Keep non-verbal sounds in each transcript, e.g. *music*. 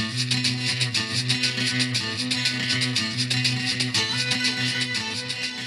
Mm-hmm.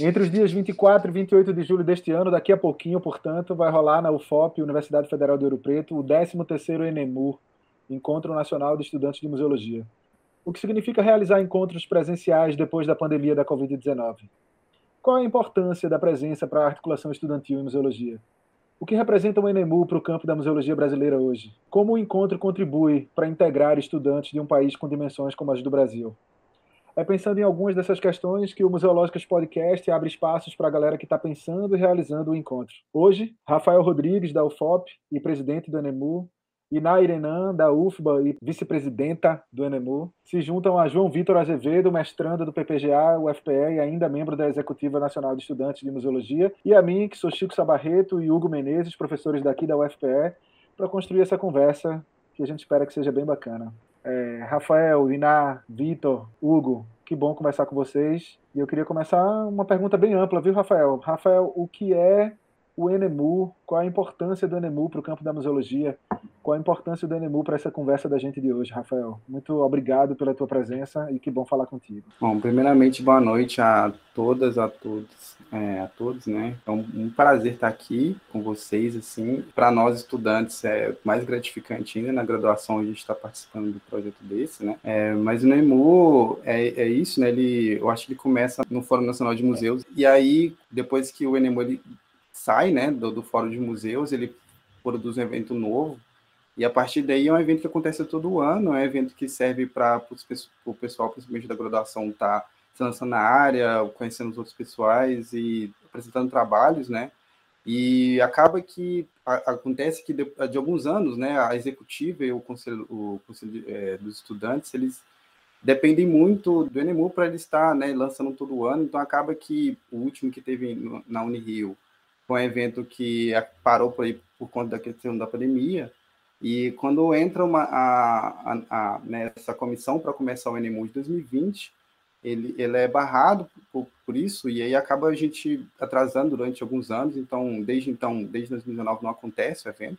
Entre os dias 24 e 28 de julho deste ano, daqui a pouquinho, portanto, vai rolar na UFOP, Universidade Federal de Ouro Preto, o 13º ENEMU, Encontro Nacional de Estudantes de Museologia. O que significa realizar encontros presenciais depois da pandemia da Covid-19? Qual a importância da presença para a articulação estudantil em museologia? O que representa o ENEMU para o campo da museologia brasileira hoje? Como o encontro contribui para integrar estudantes de um país com dimensões como as do Brasil? É pensando em algumas dessas questões que o Museológicas Podcast abre espaços para a galera que está pensando e realizando o encontro. Hoje, Rafael Rodrigues, da UFOP e presidente do ENEMU, e Nairenan, da UFBA e vice-presidenta do ENEMU, se juntam a João Vitor Azevedo, mestrando do PPGA, UFPE e ainda membro da Executiva Nacional de Estudantes de Museologia, e a mim, que sou Chico Sabarreto e Hugo Menezes, professores daqui da UFPE, para construir essa conversa que a gente espera que seja bem bacana. É, Rafael, Iná, Vitor, Hugo, que bom conversar com vocês. E eu queria começar uma pergunta bem ampla, viu, Rafael? Rafael, o que é o ENEMU? Qual a importância do ENEMU para o campo da museologia? Qual a importância do ENEMU para essa conversa da gente de hoje, Rafael? Muito obrigado pela tua presença e que bom falar contigo. Bom, primeiramente, boa noite a todas, a todos, é, a todos, né? É um, um, prazer estar aqui com vocês, assim. Para nós, estudantes, é mais gratificante ainda na graduação a gente está participando do projeto desse, né? É, mas o ENEMU é, é isso, né? Ele, eu acho que ele começa no Fórum Nacional de Museus e aí, depois que o ENEMU ele sai, né, do, do Fórum de Museus, ele produz um evento novo, e a partir daí é um evento que acontece todo ano, é um evento que serve para o pessoal, principalmente da graduação, estar tá se lançando na área, conhecendo os outros pessoais e apresentando trabalhos, né? E acaba que a, acontece que de, de, alguns anos, né, a executiva e o conselho, o conselho é, dos estudantes, eles dependem muito do ENEMU para ele estar né, lançando todo ano, então acaba que o último que teve na Unirio foi um evento que parou por aí por conta da questão da pandemia, e quando entra uma, a, a, a, nessa comissão para começar o ENEMU de 2020, ele, ele é barrado por, por, isso, e aí acaba a gente atrasando durante alguns anos, então, desde então, desde 2019 não acontece o evento,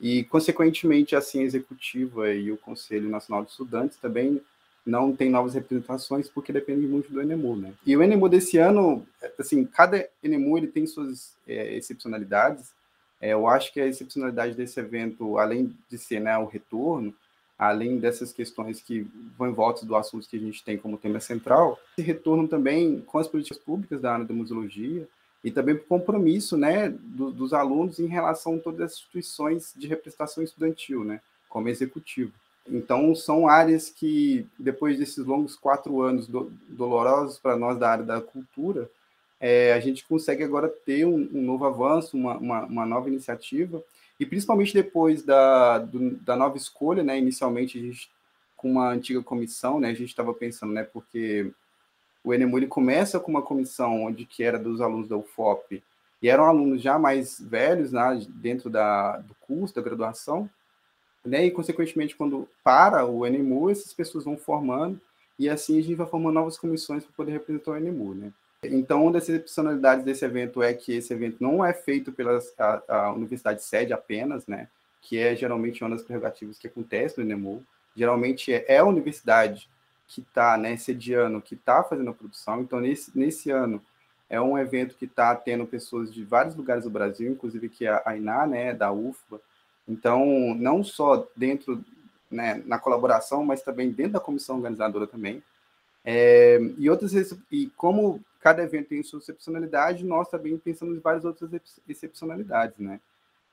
e, consequentemente, a Ciência Executiva e o Conselho Nacional de Estudantes também não tem novas representações, porque depende muito do ENEMU, né? E o ENEMU desse ano, assim, cada ENEMU ele tem suas é, excepcionalidades, é, eu acho que a excepcionalidade desse evento, além de ser né, o retorno, além dessas questões que vão em volta do assunto que a gente tem como tema central, esse retorno também com as políticas públicas da área da museologia e também o compromisso né, do, dos alunos em relação a todas as instituições de representação estudantil, né, como executivo. Então, são áreas que, depois desses longos quatro anos do, dolorosos para nós da área da cultura, é, a gente consegue agora ter um, um novo avanço, uma, uma, uma, nova iniciativa, e principalmente depois da, do, da nova escolha, né, inicialmente a gente, com uma antiga comissão, né, a gente estava pensando, né, porque o Enemu ele começa com uma comissão onde que era dos alunos da UFOP, e eram alunos já mais velhos, né, dentro da, do curso, da graduação, né, e consequentemente quando para o Enemu, essas pessoas vão formando, e assim a gente vai formando novas comissões para poder representar o Enemu, né. Então, uma das excepcionalidades desse evento é que esse evento não é feito pela a, a universidade sede apenas, né? Que é geralmente uma das prerrogativas que acontece no ENEMU. Geralmente é, é a universidade que está né, sediando, que está fazendo a produção. Então, nesse, nesse ano, é um evento que está tendo pessoas de vários lugares do Brasil, inclusive que é a INA, né, da UFBA. Então, não só dentro, né, na colaboração, mas também dentro da comissão organizadora também. É, e outras e como cada evento tem sua excepcionalidade, nós também pensamos em várias outras excepcionalidades, né?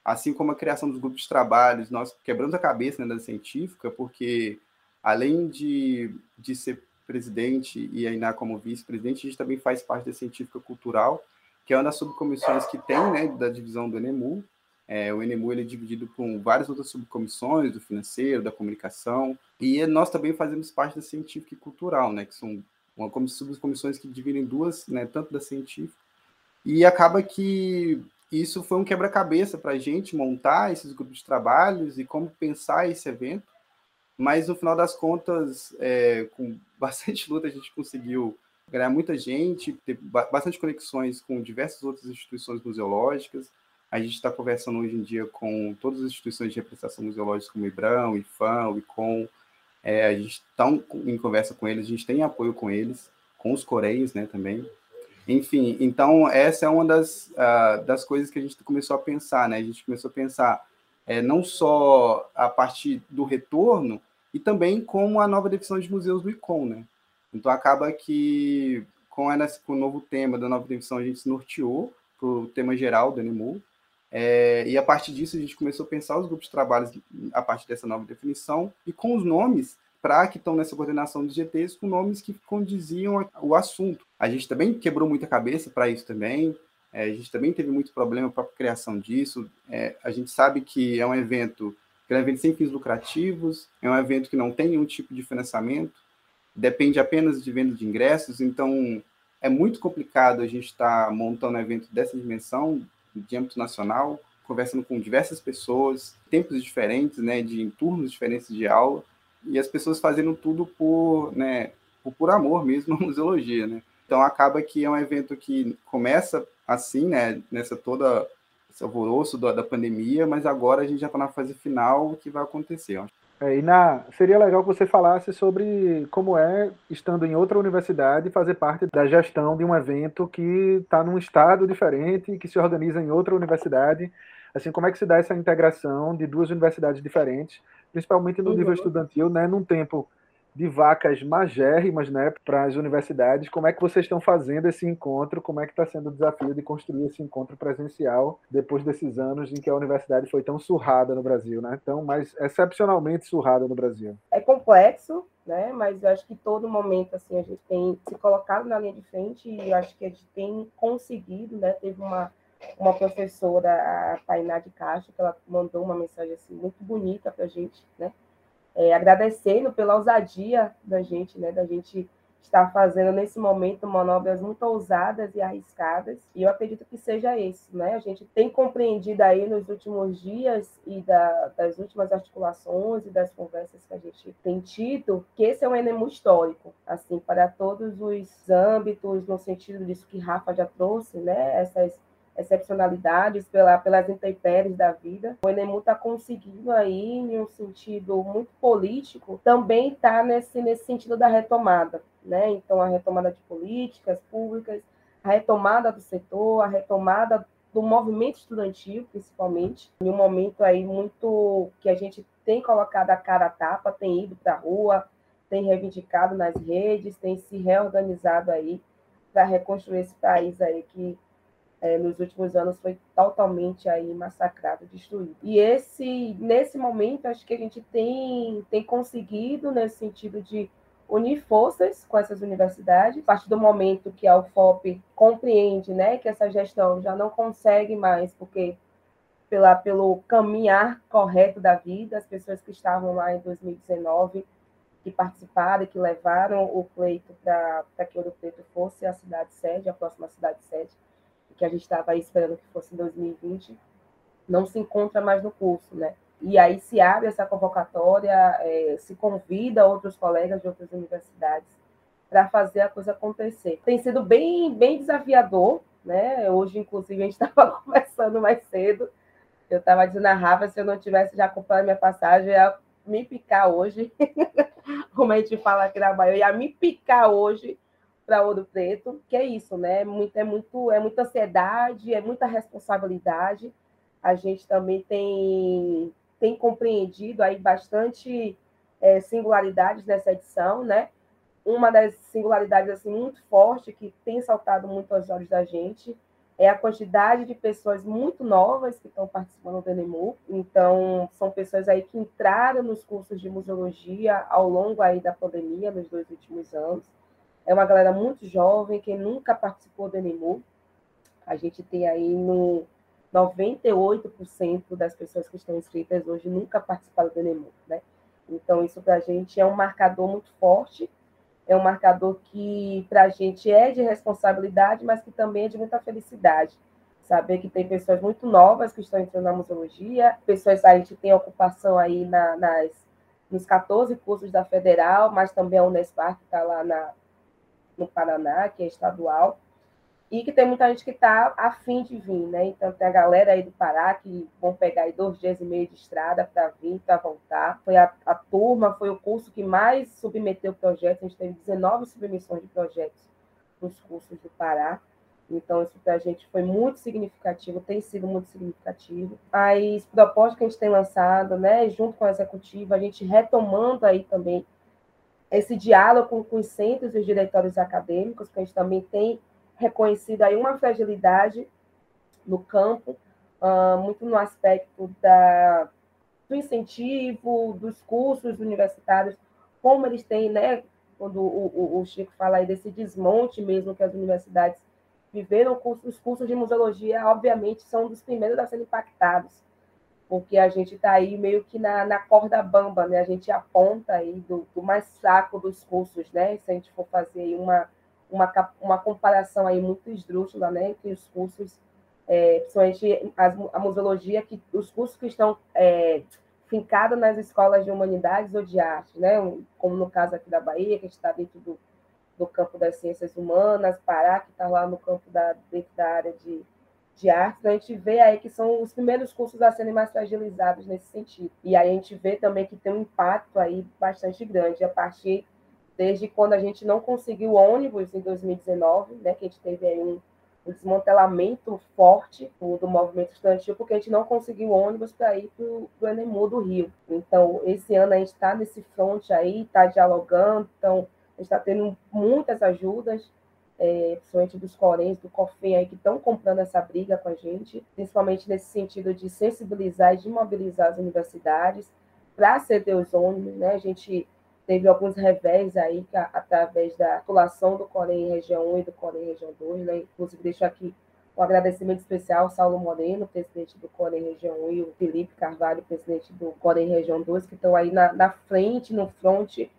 Assim como a criação dos grupos de trabalhos, nós quebramos a cabeça né, da científica, porque além de, de ser presidente e ainda como vice-presidente, a gente também faz parte da científica cultural, que é uma das subcomissões que tem, né, da divisão do ENEMU, É, o NMU ele é dividido por várias outras subcomissões, do financeiro, da comunicação, e nós também fazemos parte da científica e cultural, né, que são uma subcomissões que dividem duas, né, tanto da científica, e acaba que isso foi um quebra-cabeça para a gente montar esses grupos de trabalhos e como pensar esse evento, mas no final das contas, é, com *laughs* bastante luta, a gente conseguiu ganhar muita gente, ter bastante conexões com diversas outras instituições museológicas. A gente está conversando hoje em dia com todas as instituições de representação museológica, como o IBRAM, o IFAM, o ICOM. É, a gente está em conversa com eles, a gente tem apoio com eles, com os coreios né, também. Enfim, então essa é uma das, uh, das coisas que a gente começou a pensar, né? A gente começou a pensar é, não só a partir do retorno, e também como a nova definição de museus do ICOM, né? Então acaba que com, a, com o novo tema da nova definição a gente se norteou para o tema geral do NMU, é, e a partir disso a gente começou a pensar os grupos de trabalho a partir dessa nova definição e com os nomes para que estão nessa coordenação dos GTs com nomes que condiziam o assunto. A gente também quebrou muita cabeça para isso também. É, a gente também teve muito problema para a criação disso. É, a gente sabe que é um evento que é um evento sem fins lucrativos, é um evento que não tem nenhum tipo de financiamento, depende apenas de venda de ingressos, então é muito complicado a gente estar tá montando um evento dessa dimensão, de âmbito nacional, conversando com diversas pessoas, tempos diferentes, né, de turnos diferentes de aula, e as pessoas fazendo tudo por, né, por, por amor mesmo *laughs* à museologia, né. Então acaba que é um evento que começa assim, né, nessa toda esse alvoroço da, da pandemia, mas agora a gente já está na fase final, o que vai acontecer. É, e na, seria legal que você falasse sobre como é, estando em outra universidade, fazer parte da gestão de um evento que está num estado diferente, que se organiza em outra universidade. Assim, como é que se dá essa integração de duas universidades diferentes, principalmente no nível estudantil, né, num tempo de vacas magérrimas né, para as universidades. Como é que vocês estão fazendo esse encontro? Como é que está sendo o desafio de construir esse encontro presencial depois desses anos em que a universidade foi tão surrada no Brasil, né? Tão mais excepcionalmente surrada no Brasil. É complexo, né? Mas eu acho que todo momento assim a gente tem se colocado na linha de frente e eu acho que a gente tem conseguido, né? Teve uma uma professora, a Tainá de Castro, que ela mandou uma mensagem assim muito bonita para a gente, né? É, agradecendo pela ousadia da gente, né, da gente estar fazendo nesse momento manobras muito ousadas e arriscadas, e eu acredito que seja esse, né? A gente tem compreendido aí nos últimos dias e da, das últimas articulações e das conversas que a gente tem tido, que esse é um enemu histórico, assim, para todos os âmbitos, no sentido disso que Rafa já trouxe, né? Essas excepcionalidades, pela, pelas intempéries da vida. O Enemu está conseguindo aí, em um sentido muito político, também está nesse, nesse sentido da retomada. Né? Então, a retomada de políticas públicas, a retomada do setor, a retomada do movimento estudantil, principalmente, em um momento aí muito que a gente tem colocado a cara a tapa, tem ido para a rua, tem reivindicado nas redes, tem se reorganizado aí para reconstruir esse país aí que é, nos últimos anos foi totalmente aí massacrado, destruído. E esse, nesse momento, acho que a gente tem, tem conseguido, nesse sentido de unir forças com essas universidades, a partir do momento que a UFOP compreende né, que essa gestão já não consegue mais, porque pela, pelo caminhar correto da vida, as pessoas que estavam lá em 2019, que participaram que levaram o pleito para que Ouro Preto fosse a cidade sede, a próxima cidade sede, que a gente estava esperando que fosse em 2020, não se encontra mais no curso, né? E aí se abre essa convocatória, é, se convida outros colegas de outras universidades para fazer a coisa acontecer. Tem sido bem, bem desafiador, né? Hoje, inclusive, a gente *laughs* estava conversando mais cedo. Eu estava dizendo a Rafa, se eu não tivesse já comprado minha passagem, ia me picar hoje. *laughs* Como a gente fala aqui na Bahia, ia me picar hoje para Ouro Preto, que é isso, né? É muito, é, muito, é muita ansiedade, é muita responsabilidade. A gente também tem, tem compreendido aí bastante é, singularidades nessa edição, né? Uma das singularidades assim, muito forte que tem saltado muito aos olhos da gente é a quantidade de pessoas muito novas que estão participando do ENEMU. Então, são pessoas aí que entraram nos cursos de museologia ao longo aí da pandemia, nos dois últimos anos é uma galera muito jovem, que nunca participou do NMU. A gente tem aí no, 98% das pessoas que estão inscritas hoje nunca participaram do Enem, né? Então, isso para a gente é um marcador muito forte, é um marcador que para a gente é de responsabilidade, mas que também é de muita felicidade. Saber que tem pessoas muito novas que estão entrando na museologia, pessoas, a gente tem ocupação aí na, nas, nos 14 cursos da Federal, mas também a Unespar, que está lá na, no Paraná, que é estadual e que tem muita gente que está afim de vir, né? Então tem a galera aí do Pará que vão pegar aí dois dias e meio de estrada para vir, para voltar. Foi a, a, turma, foi o curso que mais submeteu projetos, a gente teve 19 submissões de projetos nos cursos do Pará. Então, isso para a gente foi muito significativo, tem sido muito significativo. As propostas que a gente tem lançado, né, junto com a executiva, a gente retomando aí também esse diálogo com, com os centros e os diretórios acadêmicos, que a gente também tem reconhecida aí uma fragilidade no campo, uh, muito no aspecto da, do incentivo, dos cursos universitários, como eles têm, né, quando o, o, o Chico fala aí desse desmonte mesmo que as universidades viveram, os cursos de museologia, obviamente, são dos primeiros a serem impactados, porque a gente está aí meio que na, na corda bamba, né? A gente aponta aí do, do mais saco dos cursos, né? Se a gente for fazer aí uma, uma, uma comparação aí muito esdrúxula, né, entre os cursos, é, principalmente as, a museologia, que os cursos que estão é, fincados nas escolas de humanidades ou de arte, né, como no caso aqui da Bahia, que está dentro do, do campo das ciências humanas, Pará, que está lá no campo da, dentro da área de, de arte, então a gente vê aí que são os primeiros cursos a serem mais fragilizados nesse sentido. E aí a gente vê também que tem um impacto aí bastante grande a partir desde quando a gente não conseguiu ônibus em 2019, né, que a gente teve aí um, um desmantelamento forte do, do, movimento estudantil, porque a gente não conseguiu ônibus para ir para o Enemu do Rio. Então, esse ano a gente está nesse front aí, está dialogando, então a gente está tendo muitas ajudas, é, principalmente dos Coréns, do COFEM aí, que estão comprando essa briga com a gente, principalmente nesse sentido de sensibilizar e de mobilizar as universidades para ceder os ônibus, né? A gente teve alguns revés aí que, através da articulação do Corém Região 1 e do Corém Região 2, né? Inclusive, deixo aqui um agradecimento especial ao Saulo Moreno, presidente do Corém Região 1, e o Felipe Carvalho, presidente do Corém Região 2, que estão aí na, na frente, no fronte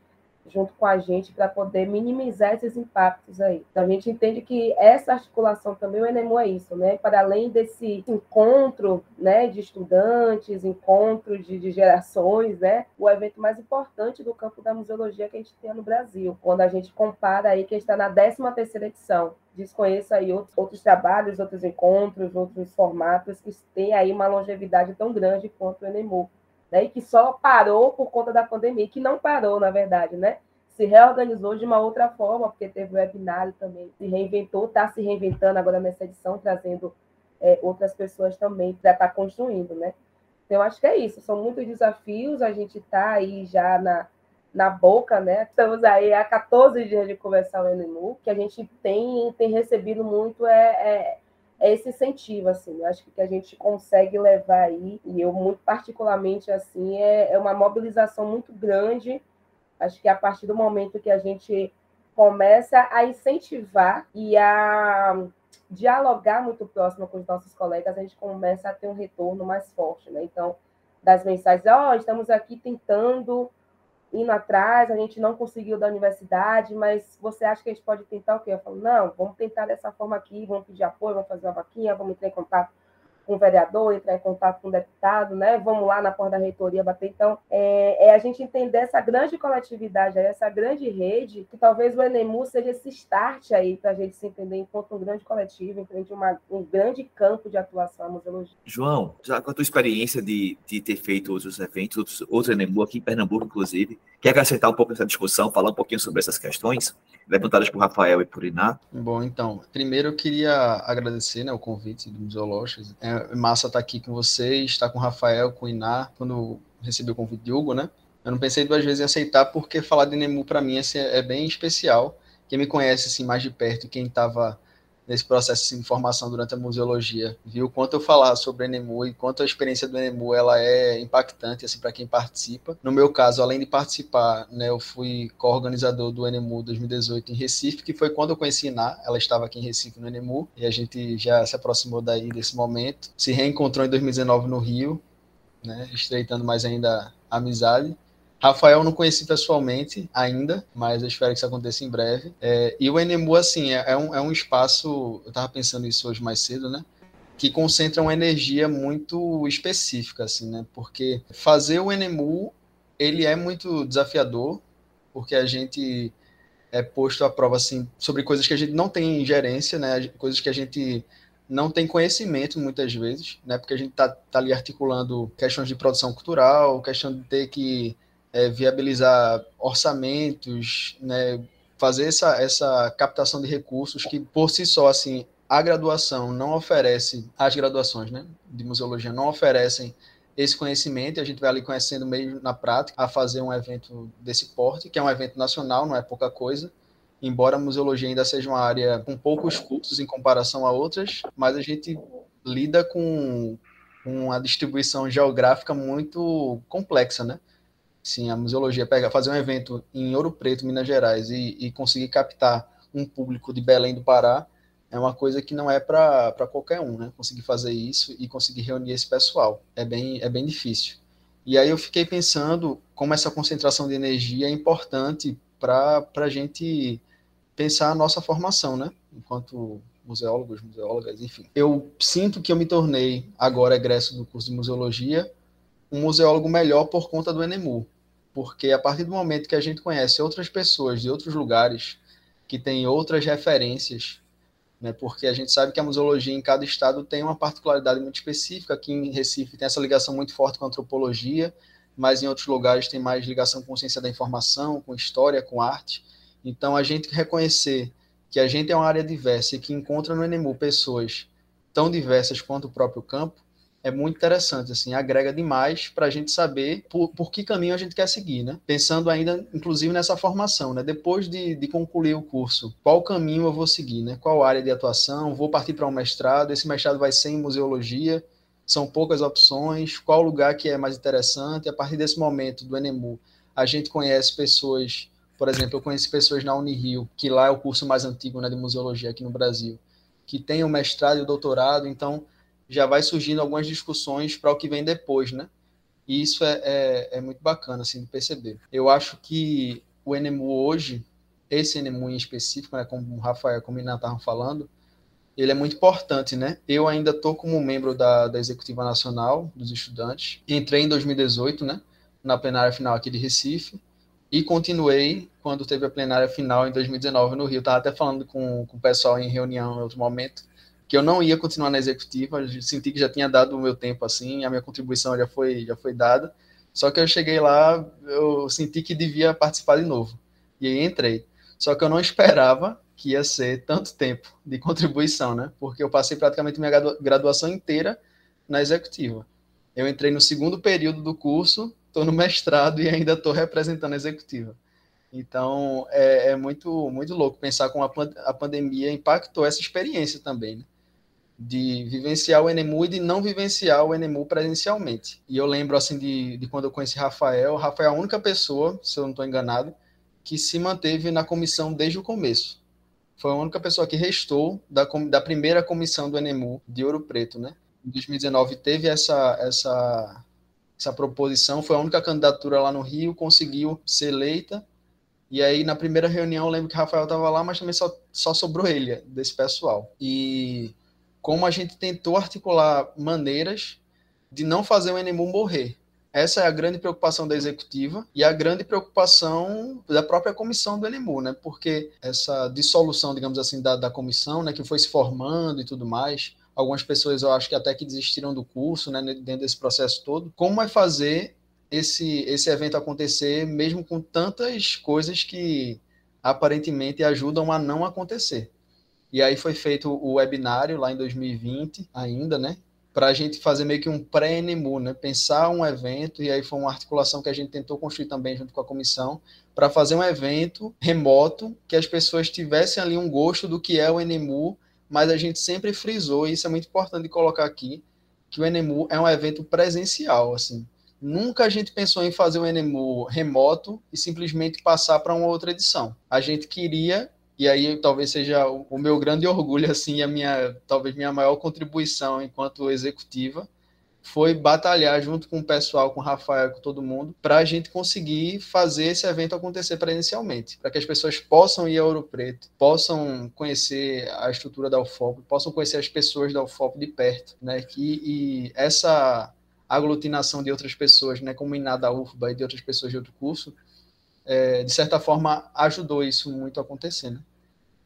junto com a gente para poder minimizar esses impactos aí. Então a gente entende que essa articulação também o Enemu é isso, né? Para além desse encontro, né, de estudantes, encontro de, de gerações, né, o evento mais importante do campo da museologia que a gente tem no Brasil, quando a gente compara aí que está na 13 terceira edição desconheço aí outros, outros trabalhos, outros encontros, outros formatos que têm aí uma longevidade tão grande quanto o Enemu né, e que só parou por conta da pandemia, que não parou, na verdade, né? Se reorganizou de uma outra forma, porque teve o webinário também, se reinventou, está se reinventando agora nessa edição, trazendo é, outras pessoas também para estar tá construindo, né? Então, acho que é isso, são muitos desafios, a gente está aí já na, na boca, né? Estamos aí há 14 dias de conversar o NMU, que a gente tem, tem recebido muito é, é é esse incentivo, assim, eu acho que a gente consegue levar aí, e eu muito particularmente, assim, é, é uma mobilização muito grande, acho que a partir do momento que a gente começa a incentivar e a dialogar muito próximo com os nossos colegas, a gente começa a ter um retorno mais forte, né? Então, das mensagens, ó, oh, estamos aqui tentando indo atrás, a gente não conseguiu da universidade, mas você acha que a gente pode tentar o quê? Eu falo, não, vamos tentar dessa forma aqui, vamos pedir apoio, vamos fazer uma vaquinha, vamos entrar em contato com o vereador, entrar em contato com o deputado, né? Vamos lá na porta da reitoria bater. Então, é, é a gente entender essa grande coletividade, essa grande rede, que talvez o Enemu seja esse start aí para a gente se entender enquanto um grande coletivo, enquanto uma, um grande campo de atuação à museologia. João, já com a tua experiência de, de ter feito outros eventos, outros, outro Enemu aqui em Pernambuco, inclusive, quer acrescentar um pouco nessa discussão, falar um pouquinho sobre essas questões levantadas por Rafael e por Iná? Bom, então, primeiro eu queria agradecer né, o convite do Museológicos. É, massa estar aqui com vocês, estar com o Rafael, com o Iná, quando recebi o convite de Hugo, né? Eu não pensei duas vezes em aceitar, porque falar de Nemu para mim assim, é bem especial. Quem me conhece assim, mais de perto, quem estava nesse processo de formação durante a museologia, viu quanto eu falar sobre o Enemu e quanto a experiência do Enemu ela é impactante assim para quem participa. No meu caso, além de participar, né, eu fui co-organizador do Enemu 2018 em Recife, que foi quando eu conheci Iná, ela estava aqui em Recife no Enemu, e a gente já se aproximou daí desse momento. Se reencontrou em 2019 no Rio, né, estreitando mais ainda a amizade. Rafael não conheci pessoalmente ainda, mas eu espero que isso aconteça em breve. É, e o Enemu, assim, é, é, um, é um espaço, eu estava pensando isso hoje mais cedo, né? Que concentra uma energia muito específica, assim, né? Porque fazer o Enemu, ele é muito desafiador, porque a gente é posto à prova, assim, sobre coisas que a gente não tem ingerência, né? Coisas que a gente não tem conhecimento muitas vezes, né? Porque a gente tá, tá ali articulando questões de produção cultural, questão de ter que é, viabilizar orçamentos, né, fazer essa, essa captação de recursos que, por si só, assim, a graduação não oferece, as graduações né, de museologia não oferecem esse conhecimento, e a gente vai ali conhecendo meio na prática a fazer um evento desse porte, que é um evento nacional, não é pouca coisa, embora a museologia ainda seja uma área com poucos cursos em comparação a outras, mas a gente lida com, uma distribuição geográfica muito complexa, né? Sim, a museologia pega, fazer um evento em Ouro Preto, Minas Gerais, e, e conseguir captar um público de Belém do Pará é uma coisa que não é para qualquer um, né? Conseguir fazer isso e conseguir reunir esse pessoal é bem, é bem difícil. E aí eu fiquei pensando como essa concentração de energia é importante para a gente pensar a nossa formação, né? Enquanto museólogos, museólogas, enfim. Eu sinto que eu me tornei, agora egresso do curso de museologia, um museólogo melhor por conta do Enemu. Porque a partir do momento que a gente conhece outras pessoas de outros lugares, que têm outras referências, né, porque a gente sabe que a museologia em cada estado tem uma particularidade muito específica. Aqui em Recife tem essa ligação muito forte com a antropologia, mas em outros lugares tem mais ligação com ciência da informação, com história, com arte. Então, a gente reconhecer que a gente é uma área diversa e que encontra no Enemu pessoas tão diversas quanto o próprio campo, é muito interessante, assim, agrega demais para a gente saber por, por que caminho a gente quer seguir, né? Pensando ainda, inclusive, nessa formação, né? Depois de, de concluir o curso, qual caminho eu vou seguir, né? Qual área de atuação? Vou partir para um mestrado? Esse mestrado vai ser em museologia? São poucas opções? Qual lugar que é mais interessante? A partir desse momento do Enemu, a gente conhece pessoas, por exemplo, eu conheci pessoas na Unirio, que lá é o curso mais antigo né, de museologia aqui no Brasil, que tem o mestrado e o doutorado, então já vai surgindo algumas discussões para o que vem depois, né? E isso é, é, é, muito bacana, assim, de perceber. Eu acho que o Enemu hoje, esse Enemu em específico, né, como o Rafael e o Inan estavam falando, ele é muito importante, né? Eu ainda estou como membro da, da Executiva Nacional dos Estudantes. Entrei em 2018, né? Na plenária final aqui de Recife. E continuei quando teve a plenária final em 2019 no Rio. Estava até falando com, com o pessoal em reunião em outro momento que eu não ia continuar na executiva, senti que já tinha dado o meu tempo assim, a minha contribuição já foi já foi dada. Só que eu cheguei lá, eu senti que devia participar de novo. E aí entrei. Só que eu não esperava que ia ser tanto tempo de contribuição, né? Porque eu passei praticamente minha graduação inteira na executiva. Eu entrei no segundo período do curso, estou no mestrado e ainda estou representando a executiva. Então, é, é, muito, muito louco pensar como a, a pandemia impactou essa experiência também, né? De vivenciar o Enemu e de não vivenciar o Enemu presencialmente. E eu lembro, assim, de, de quando eu conheci Rafael. Rafael é a única pessoa, se eu não estou enganado, que se manteve na comissão desde o começo. Foi a única pessoa que restou da, da primeira comissão do Enemu de Ouro Preto, né? Em 2019 teve essa, essa, essa proposição, foi a única candidatura lá no Rio, conseguiu ser eleita. E aí, na primeira reunião, eu lembro que Rafael estava lá, mas também só, só sobrou ele, desse pessoal. E como a gente tentou articular maneiras de não fazer o Enemu morrer. Essa é a grande preocupação da executiva e a grande preocupação da própria comissão do Enemu, né? Porque essa dissolução, digamos assim, da, da comissão, né, que foi se formando e tudo mais, algumas pessoas eu acho que até que desistiram do curso, né, dentro desse processo todo. Como é fazer esse, esse evento acontecer, mesmo com tantas coisas que aparentemente ajudam a não acontecer? E aí foi feito o webinário lá em 2020 ainda, né? Para a gente fazer meio que um pré-NEMU, né? Pensar um evento, e aí foi uma articulação que a gente tentou construir também junto com a comissão, para fazer um evento remoto, que as pessoas tivessem ali um gosto do que é o NEMU, mas a gente sempre frisou, e isso é muito importante colocar aqui, que o Enemu é um evento presencial, assim. Nunca a gente pensou em fazer o Enemu remoto e simplesmente passar para uma outra edição. A gente queria, e aí talvez seja o meu grande orgulho, assim, a minha, talvez minha maior contribuição enquanto executiva, foi batalhar junto com o pessoal, com o Rafael, com todo mundo, para a gente conseguir fazer esse evento acontecer presencialmente, para que as pessoas possam ir a Ouro Preto, possam conhecer a estrutura da UFOP, possam conhecer as pessoas da UFOP de perto, né? Que, e essa aglutinação de outras pessoas, né, como Inada UFBA e de outras pessoas de outro curso, é, de certa forma ajudou isso muito a acontecer, né?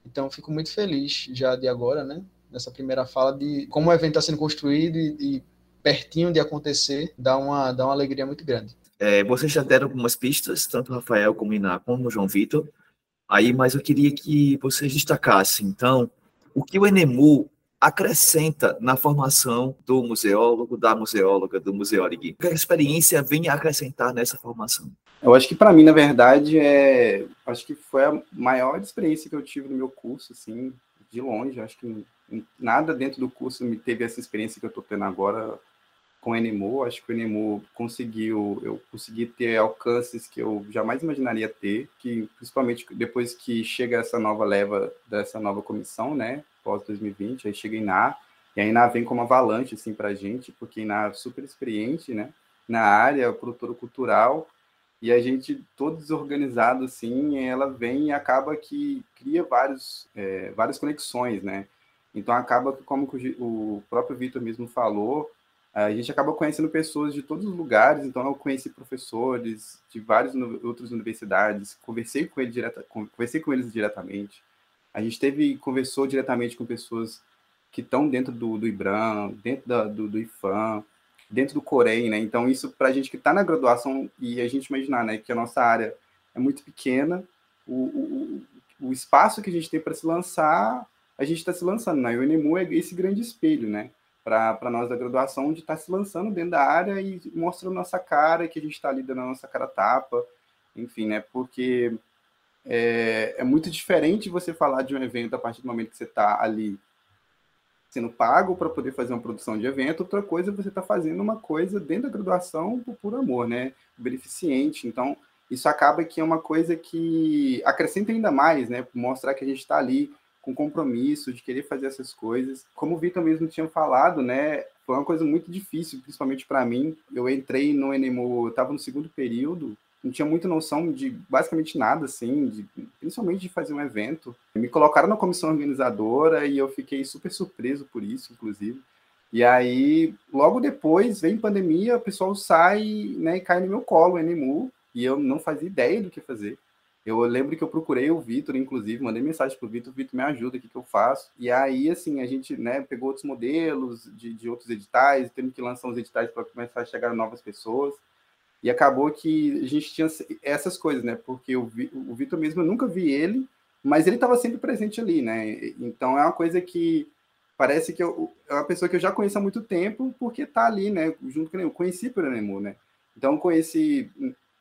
Então, fico muito feliz já de agora, né, nessa primeira fala de como o evento está sendo construído e, e pertinho de acontecer, dá uma, dá uma alegria muito grande. É, vocês já deram algumas pistas, tanto o Rafael como o Iná, como o João Vitor, aí, mas eu queria que vocês destacassem, então, o que o Enemu acrescenta na formação do museólogo, da museóloga, do museólogo. Que a experiência vem acrescentar nessa formação? Eu acho que para mim, na verdade, é, acho que foi a maior experiência que eu tive no meu curso, assim, de longe. Acho que nada dentro do curso me teve essa experiência que eu estou tendo agora com o Enemo, acho que o Enemo conseguiu, eu consegui ter alcances que eu jamais imaginaria ter, que principalmente depois que chega essa nova leva dessa nova comissão, né, pós 2020, aí chega a Iná, e a Iná vem como avalanche, assim, para gente, porque a Iná é super experiente, né, na área, produtora cultural, e a gente, todo desorganizado, assim, ela vem e acaba que cria vários, é, várias conexões, né, então acaba que, como o próprio Vitor mesmo falou, a gente acaba conhecendo pessoas de todos os lugares, então eu conheci professores de várias outras universidades, conversei com, ele direta, conversei com eles diretamente. A gente teve conversou diretamente com pessoas que estão dentro do, do IBRAM, dentro da, do, do IFAM, dentro do Corém, né? Então isso para a gente que está na graduação e a gente imaginar, né, que a nossa área é muito pequena, o, o, o espaço que a gente tem para se lançar, a gente está se lançando, né? E o NEMU é esse grande espelho, né? para nós da graduação de estar tá se lançando dentro da área e mostrando nossa cara, que a gente está ali dando a nossa cara tapa, enfim, né? Porque é, é, muito diferente você falar de um evento a partir do momento que você está ali sendo pago para poder fazer uma produção de evento, outra coisa é você está fazendo uma coisa dentro da graduação por, por amor, né? Beneficente. Então, isso acaba que é uma coisa que acrescenta ainda mais, né? Mostrar que a gente está ali com compromisso, de querer fazer essas coisas. Como o Vitor mesmo tinha falado, né, foi uma coisa muito difícil, principalmente para mim. Eu entrei no eu estava no segundo período, não tinha muita noção de basicamente nada, assim, de, principalmente de fazer um evento. Me colocaram na comissão organizadora e eu fiquei super surpreso por isso, inclusive. E aí, logo depois, vem pandemia, o pessoal sai né, e cai no meu colo, o Enemu, e eu não fazia ideia do que fazer. Eu lembro que eu procurei o Vitor, inclusive, mandei mensagem pro Vitor, Vitor me ajuda, o que, que eu faço? E aí, assim, a gente né, pegou outros modelos de, de outros editais, temos que lançar uns editais para começar a chegar novas pessoas. E acabou que a gente tinha essas coisas, né? Porque o, o Vitor mesmo, eu nunca vi ele, mas ele estava sempre presente ali, né? Então é uma coisa que parece que eu, é uma pessoa que eu já conheço há muito tempo, porque tá ali, né? Junto com. Eu conheci por Nemo, né? Então conheci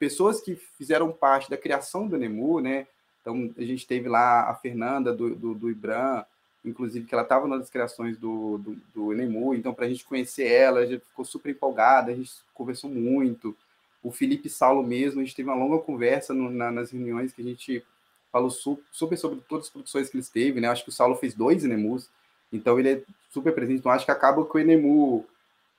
pessoas que fizeram parte da criação do Nemu, né? Então, a gente teve lá a Fernanda do, do, do Ibram, inclusive, que ela estava nas criações do, do, do Nemu, então, para a gente conhecer ela, a gente ficou super empolgada, a gente conversou muito. O Felipe Saulo mesmo, a gente teve uma longa conversa no, na, nas reuniões que a gente falou su, super sobre todas as produções que ele teve, né? Acho que o Saulo fez dois Enemus, então ele é super presente. Então, acho que acaba que o Enemu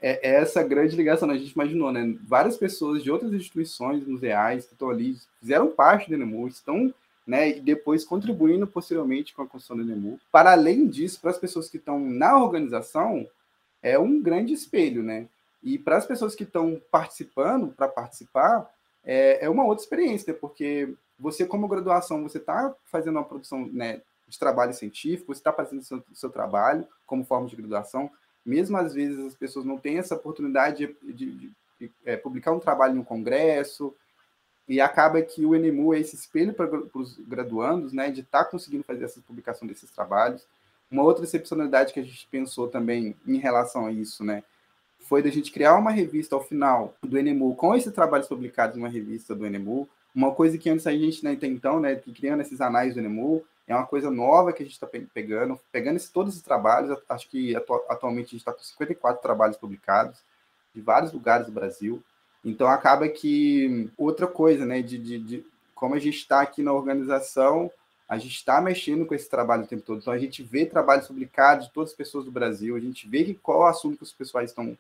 é, é essa grande ligação, né? a gente imaginou, né? Várias pessoas de outras instituições museais que estão ali, fizeram parte do Enemu, estão né, e depois contribuindo posteriormente com a construção do Enemu. Para além disso, para as pessoas que estão na organização, é um grande espelho, né? E para as pessoas que estão participando, para participar, é, é, uma outra experiência, porque você, como graduação, você está fazendo uma produção né, de trabalho científico, você está fazendo seu, seu, trabalho como forma de graduação, mesmo às vezes as pessoas não têm essa oportunidade de, de, de, de é, publicar um trabalho em um congresso, e acaba que o NMU é esse espelho para os graduandos, né, de estar tá conseguindo fazer essa publicação desses trabalhos. Uma outra excepcionalidade que a gente pensou também em relação a isso, né, foi da gente criar uma revista ao final do NMU com esses trabalhos publicados em uma revista do NMU, uma coisa que antes a gente, né, até então, né, que criando esses anais do NMU, é uma coisa nova que a gente está pegando, pegando esse, todos esses trabalhos, acho que atu atualmente a gente está com 54 trabalhos publicados, de vários lugares do Brasil, então acaba que outra coisa, né, de, de, de como a gente está aqui na organização, a gente está mexendo com esse trabalho o tempo todo. Então a gente vê trabalhos publicados de todas as pessoas do Brasil, a gente vê que qual assunto que os pessoais estão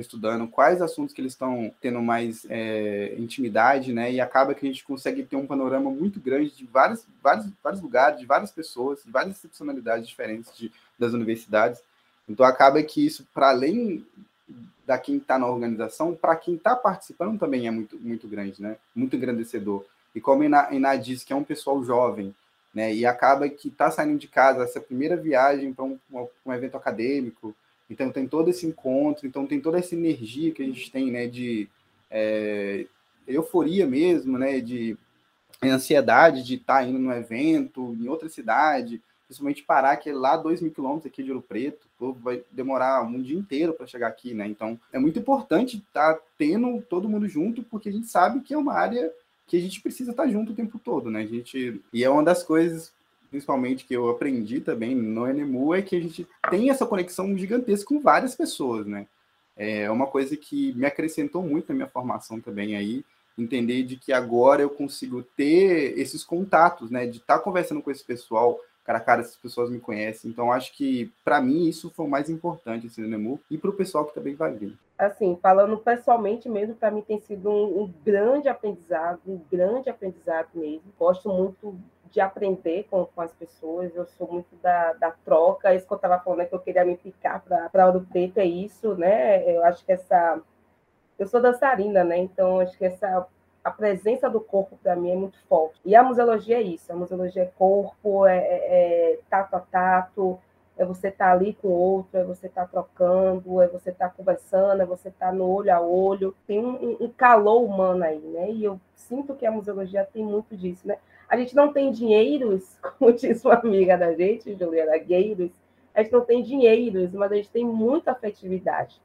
estudando, quais assuntos que eles estão tendo mais é, intimidade, né? E acaba que a gente consegue ter um panorama muito grande de vários, vários, vários lugares, de várias pessoas, de várias excepcionalidades diferentes de, das universidades. Então acaba que isso, para além da quem está na organização, para quem está participando também é muito, muito grande, né? Muito engrandecedor. E como a Iná disse, que é um pessoal jovem, né? E acaba que está saindo de casa, essa primeira viagem para um, um, evento acadêmico, então tem todo esse encontro, então tem toda essa energia que a gente tem, né? De é, euforia mesmo, né? De ansiedade de estar tá indo no evento, em outra cidade, principalmente parar, que é lá 2 mil quilômetros aqui de Ouro Preto, vai demorar um dia inteiro para chegar aqui, né? Então, é muito importante estar tá tendo todo mundo junto, porque a gente sabe que é uma área que a gente precisa estar tá junto o tempo todo, né? A gente... E é uma das coisas, principalmente, que eu aprendi também no NMU, é que a gente tem essa conexão gigantesca com várias pessoas, né? É uma coisa que me acrescentou muito na minha formação também aí, entender de que agora eu consigo ter esses contatos, né? De estar tá conversando com esse pessoal, cara a cara essas pessoas me conhecem. Então, acho que, para mim, isso foi o mais importante, esse Nemu, e para o pessoal que também vai vir. Assim, falando pessoalmente mesmo, para mim tem sido um, um, grande aprendizado, um grande aprendizado mesmo. Gosto muito de aprender com, com as pessoas, eu sou muito da, da troca, isso que eu estava falando, é que eu queria me picar para o Preto, é isso, né? Eu acho que essa... Eu sou dançarina, né? Então, acho que essa a presença do corpo para mim é muito forte. E a museologia é isso, a museologia é corpo, é, é, é tato a tato, é você estar tá ali com o outro, é você estar tá trocando, é você estar tá conversando, é você estar tá no olho a olho. Tem um, um, calor humano aí, né? E eu sinto que a museologia tem muito disso, né? A gente não tem dinheiros, *laughs* como disse uma amiga da gente, Juliana Gueiros, a gente não tem dinheiros, mas a gente tem muita afetividade.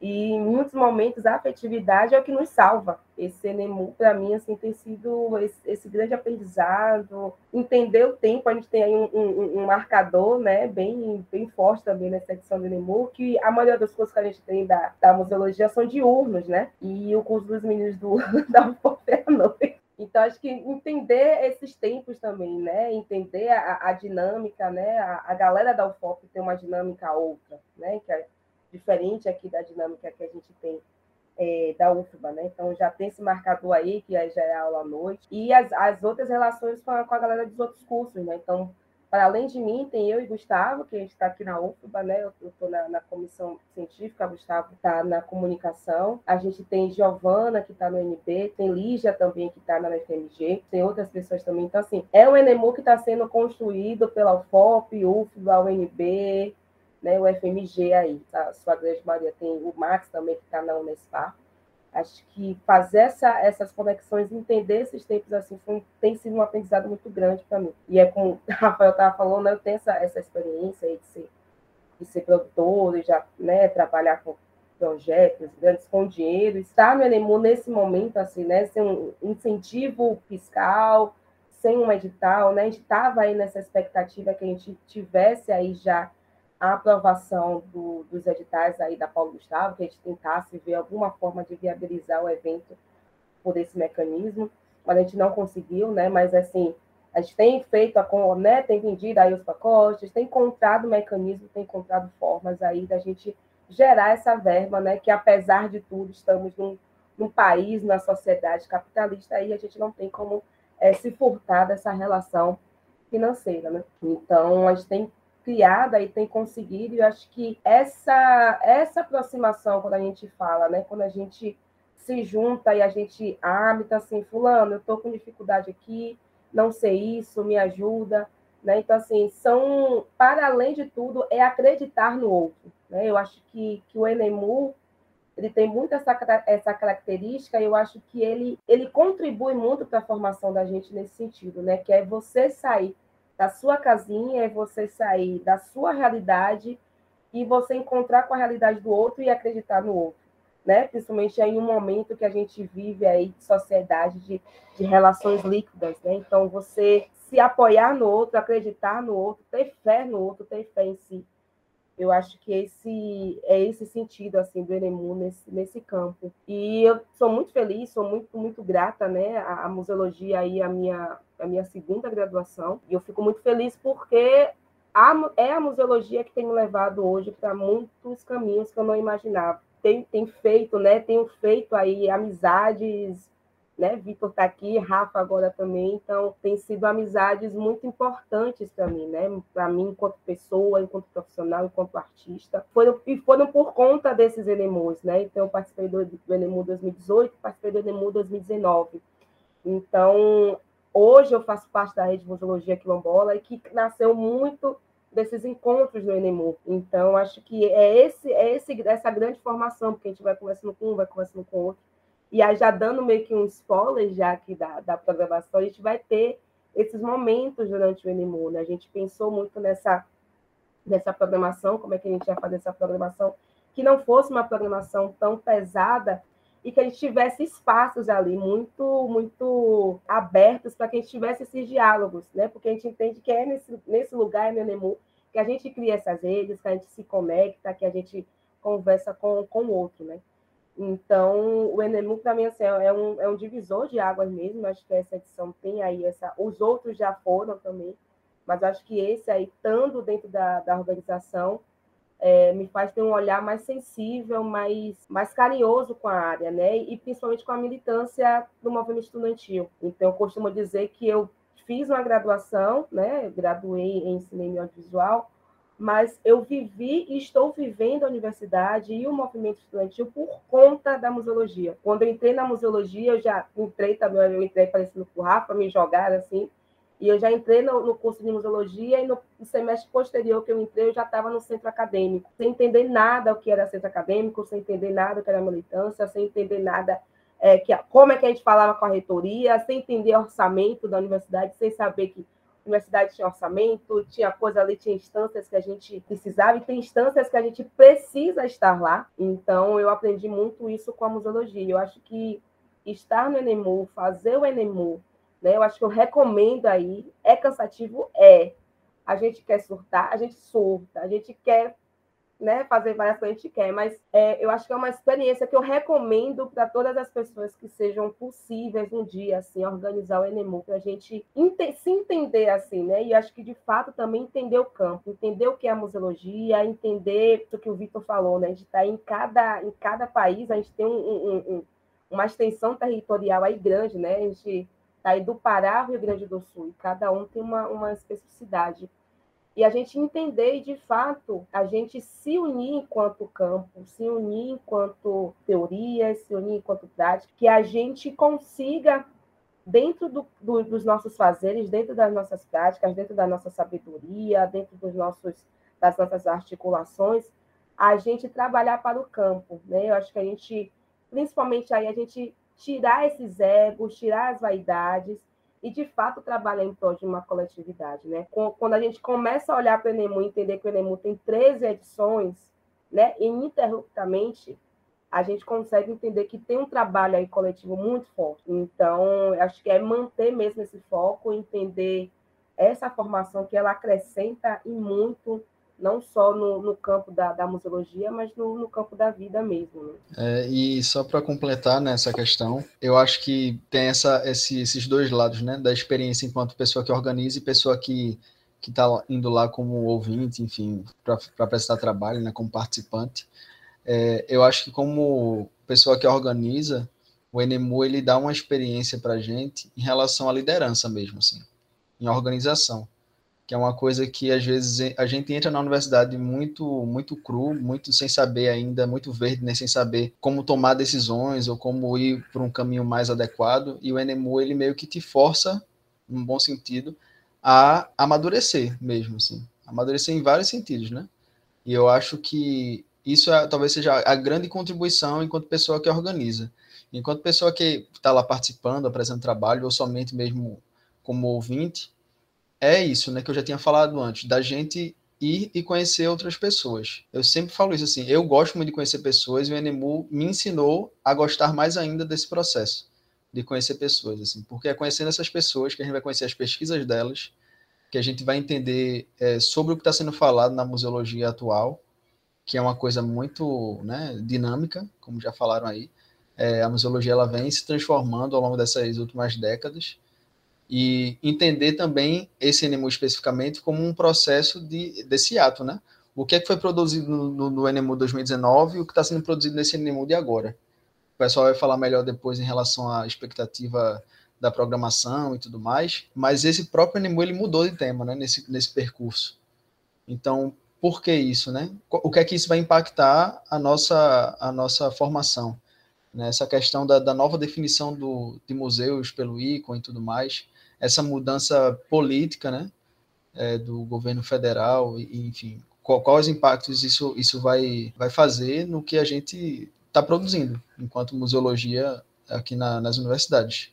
E em muitos momentos a afetividade é o que nos salva. Esse Enemu, para mim, assim, tem sido esse, esse, grande aprendizado, entender o tempo. A gente tem aí um, um, um, marcador né, bem, bem forte também nessa edição do Enemu, que a maioria das coisas que a gente tem da, da museologia são diurnos, né? E o curso dos meninos do, *laughs* da UFOP é à noite. Então, acho que entender esses tempos também, né? Entender a, a dinâmica, né? A, a, galera da UFOP tem uma dinâmica outra, né? Que é, diferente aqui da dinâmica que a gente tem é, da UFBA, né? Então já tem esse marcador aí, que já é aula à noite, e as, as outras relações com a, com a galera dos outros cursos, né? Então, para além de mim, tem eu e Gustavo, que a gente está aqui na UFBA, né? Eu estou na, na, comissão científica, Gustavo está na comunicação. A gente tem Giovana, que está no NB, tem Lígia também, que está na UFMG, tem outras pessoas também. Então, assim, é um ENEMU que está sendo construído pela UFOP, UFBA, UNB, né, o FMG aí, a sua grande maioria tem o Max também, que está na Unespar. Acho que fazer essa, essas conexões, entender esses tempos assim, foi, tem sido um aprendizado muito grande para mim. E é como o Rafael estava falando, né, eu tenho essa, essa experiência de ser, de ser produtor, já né, trabalhar com projetos grandes com dinheiro, estar no Enemu nesse momento, assim, né, sem um incentivo fiscal, sem um edital, né, a gente estava aí nessa expectativa que a gente tivesse aí já a aprovação do, dos editais aí da Paulo Gustavo, que a gente tentasse ver alguma forma de viabilizar o evento por esse mecanismo, mas a gente não conseguiu, né? Mas assim, a gente tem feito a né, tem vendido aí os pacotes, tem encontrado mecanismos, tem encontrado formas aí da gente gerar essa verba, né? Que apesar de tudo, estamos num, num país, na sociedade capitalista, aí a gente não tem como é, se furtar dessa relação financeira, né? Então, a gente tem criada e tem conseguido. E eu acho que essa, essa aproximação, quando a gente fala, né, quando a gente se junta e a gente abre, tá assim, fulano, eu estou com dificuldade aqui, não sei isso, me ajuda. Né? Então, assim, são, para além de tudo, é acreditar no outro. Né? Eu acho que, que o Enemu, ele tem muito essa, essa característica, e eu acho que ele, ele contribui muito para a formação da gente nesse sentido, né? Que é você sair da sua casinha é você sair da sua realidade e você encontrar com a realidade do outro e acreditar no outro, né? Principalmente em um momento que a gente vive aí de sociedade de, de relações líquidas, né? Então você se apoiar no outro, acreditar no outro, ter fé no outro, ter fé em si. Eu acho que esse é esse sentido assim do Eremu nesse, nesse campo. E eu sou muito feliz, sou muito muito grata, né, à, museologia aí a minha a minha segunda graduação. E eu fico muito feliz porque a, é a museologia que tem me levado hoje para muitos caminhos que eu não imaginava. Tem, tem feito, né? Tenho feito aí amizades né? Vitor está aqui, Rafa agora também, então tem sido amizades muito importantes para mim, né? Para mim enquanto pessoa, enquanto profissional, enquanto artista, foram e foram por conta desses Enemus, né? Então eu participei do, do Enemu 2018, participei do Enemu 2019. Então hoje eu faço parte da rede de museologia quilombola e que nasceu muito desses encontros no Enemu. Então acho que é esse é esse essa grande formação, porque a gente vai conversando com um, vai conversando com o outro e aí, já dando meio que um spoiler já aqui da, da programação, a gente vai ter esses momentos durante o NMU, né? A gente pensou muito nessa, nessa programação, como é que a gente ia fazer essa programação, que não fosse uma programação tão pesada e que a gente tivesse espaços ali muito muito abertos para que a gente tivesse esses diálogos, né? Porque a gente entende que é nesse, nesse lugar, no NMU, que a gente cria essas redes, que a gente se conecta, que a gente conversa com, com o outro, né? Então, o Enemu, para mim, assim, é, um, é um divisor de águas mesmo. Acho que essa edição tem aí essa. Os outros já foram também, mas acho que esse aí, estando dentro da, da organização, é, me faz ter um olhar mais sensível, mais, mais carinhoso com a área, né? E principalmente com a militância do movimento estudantil. Então, eu costumo dizer que eu fiz uma graduação, né? Graduei em cinema e audiovisual, mas eu vivi e estou vivendo a universidade e o movimento estudantil por conta da museologia. Quando eu entrei na museologia, eu já entrei também, eu entrei parecendo com o Rafa, me jogaram assim, e eu já entrei no, no curso de museologia e no, semestre posterior que eu entrei, eu já estava no centro acadêmico, sem entender nada o que era centro acadêmico, sem entender nada o que era militância, sem entender nada é, que, como é que a gente falava com a reitoria, sem entender orçamento da universidade, sem saber que universidade tinha orçamento, tinha coisa ali, tinha instâncias que a gente precisava, e tem instâncias que a gente precisa estar lá. Então, eu aprendi muito isso com a museologia. Eu acho que estar no Enemu, fazer o Enemu, né, eu acho que eu recomendo aí. É cansativo? É. A gente quer surtar, a gente surta, a gente quer né, fazer várias coisas que a gente quer, mas é, eu acho que é uma experiência que eu recomendo para todas as pessoas que sejam possíveis um dia, assim, organizar o Enemu, para a gente ente se entender, assim, né, e acho que, de fato, também entender o campo, entender o que é a museologia, entender o que o Vitor falou, né, a gente está em cada, em cada país, a gente tem um, um, um, uma extensão territorial aí grande, né, a gente está aí do Pará ao Rio Grande do Sul, e cada um tem uma, uma especificidade e a gente entender e, de fato, a gente se unir enquanto campo, se unir enquanto teoria, se unir enquanto prática, que a gente consiga, dentro do, do, dos nossos fazeres, dentro das nossas práticas, dentro da nossa sabedoria, dentro dos nossos, das nossas articulações, a gente trabalhar para o campo. Né? Eu acho que a gente, principalmente aí, a gente tirar esses egos, tirar as vaidades, e de fato trabalhar em prol de uma coletividade, né? Quando a gente começa a olhar para o Enemu entender que o Enemu tem 13 edições, né, ininterruptamente, a gente consegue entender que tem um trabalho aí coletivo muito forte. Então, acho que é manter mesmo esse foco, entender essa formação que ela acrescenta e muito não só no, no campo da, da museologia, mas no, no, campo da vida mesmo. Né? É, e só para completar nessa né, questão, eu acho que tem essa, esse, esses dois lados, né, da experiência enquanto pessoa que organiza e pessoa que que está indo lá como ouvinte, enfim, para prestar trabalho, né, como participante. É, eu acho que como pessoa que organiza, o Enemu ele dá uma experiência para gente em relação à liderança mesmo, assim, em organização que é uma coisa que às vezes a gente entra na universidade muito muito cru, muito sem saber ainda, muito verde, né, sem saber como tomar decisões ou como ir por um caminho mais adequado, e o NMU ele meio que te força, num bom sentido, a amadurecer mesmo, assim, amadurecer em vários sentidos, né? E eu acho que isso é, talvez seja a grande contribuição enquanto pessoa que organiza. Enquanto pessoa que está lá participando, apresentando trabalho, ou somente mesmo como ouvinte, é isso, né, que eu já tinha falado antes, da gente ir e conhecer outras pessoas. Eu sempre falo isso assim, eu gosto muito de conhecer pessoas e o Enemu me ensinou a gostar mais ainda desse processo, de conhecer pessoas, assim, porque é conhecendo essas pessoas que a gente vai conhecer as pesquisas delas, que a gente vai entender é, sobre o que está sendo falado na museologia atual, que é uma coisa muito né, dinâmica, como já falaram aí. É, a museologia ela vem se transformando ao longo dessas últimas décadas e entender também esse NEMU especificamente como um processo de, desse ato, né? O que é que foi produzido no, no, no NEMU 2019 e o que está sendo produzido nesse NEMU de agora. O pessoal vai falar melhor depois em relação à expectativa da programação e tudo mais, mas esse próprio NEMU ele mudou de tema, né, nesse, nesse percurso. Então, por que isso, né? O que é que isso vai impactar a nossa, a nossa formação? Né? Essa questão da, da nova definição do, de museus pelo ICON e tudo mais, essa mudança política, né? É, do governo federal, e, enfim, quais impactos isso, isso vai, vai fazer no que a gente está produzindo enquanto museologia aqui na, nas universidades.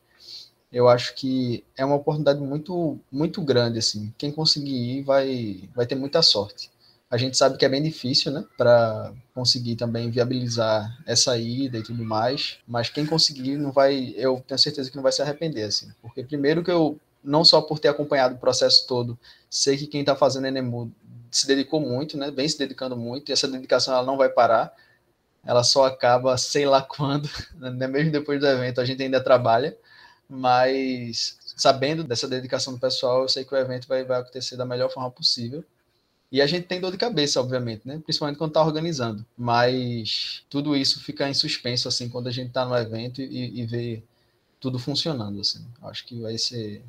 Eu acho que é uma oportunidade muito, muito grande, assim. Quem conseguir ir vai, vai ter muita sorte. A gente sabe que é bem difícil, né, para conseguir também viabilizar essa ida e tudo mais, mas quem conseguir não vai, eu tenho certeza que não vai se arrepender, assim, porque primeiro que eu, não só por ter acompanhado o processo todo, sei que quem está fazendo Enemu se dedicou muito, né, vem se dedicando muito, e essa dedicação ela não vai parar, ela só acaba sei lá quando, *laughs* né, mesmo depois do evento a gente ainda trabalha, mas sabendo dessa dedicação do pessoal, eu sei que o evento vai, vai acontecer da melhor forma possível, e a gente tem dor de cabeça, obviamente, né? Principalmente quando está organizando. Mas tudo isso fica em suspenso, assim, quando a gente está no evento e, e vê tudo funcionando, assim. Acho que vai ser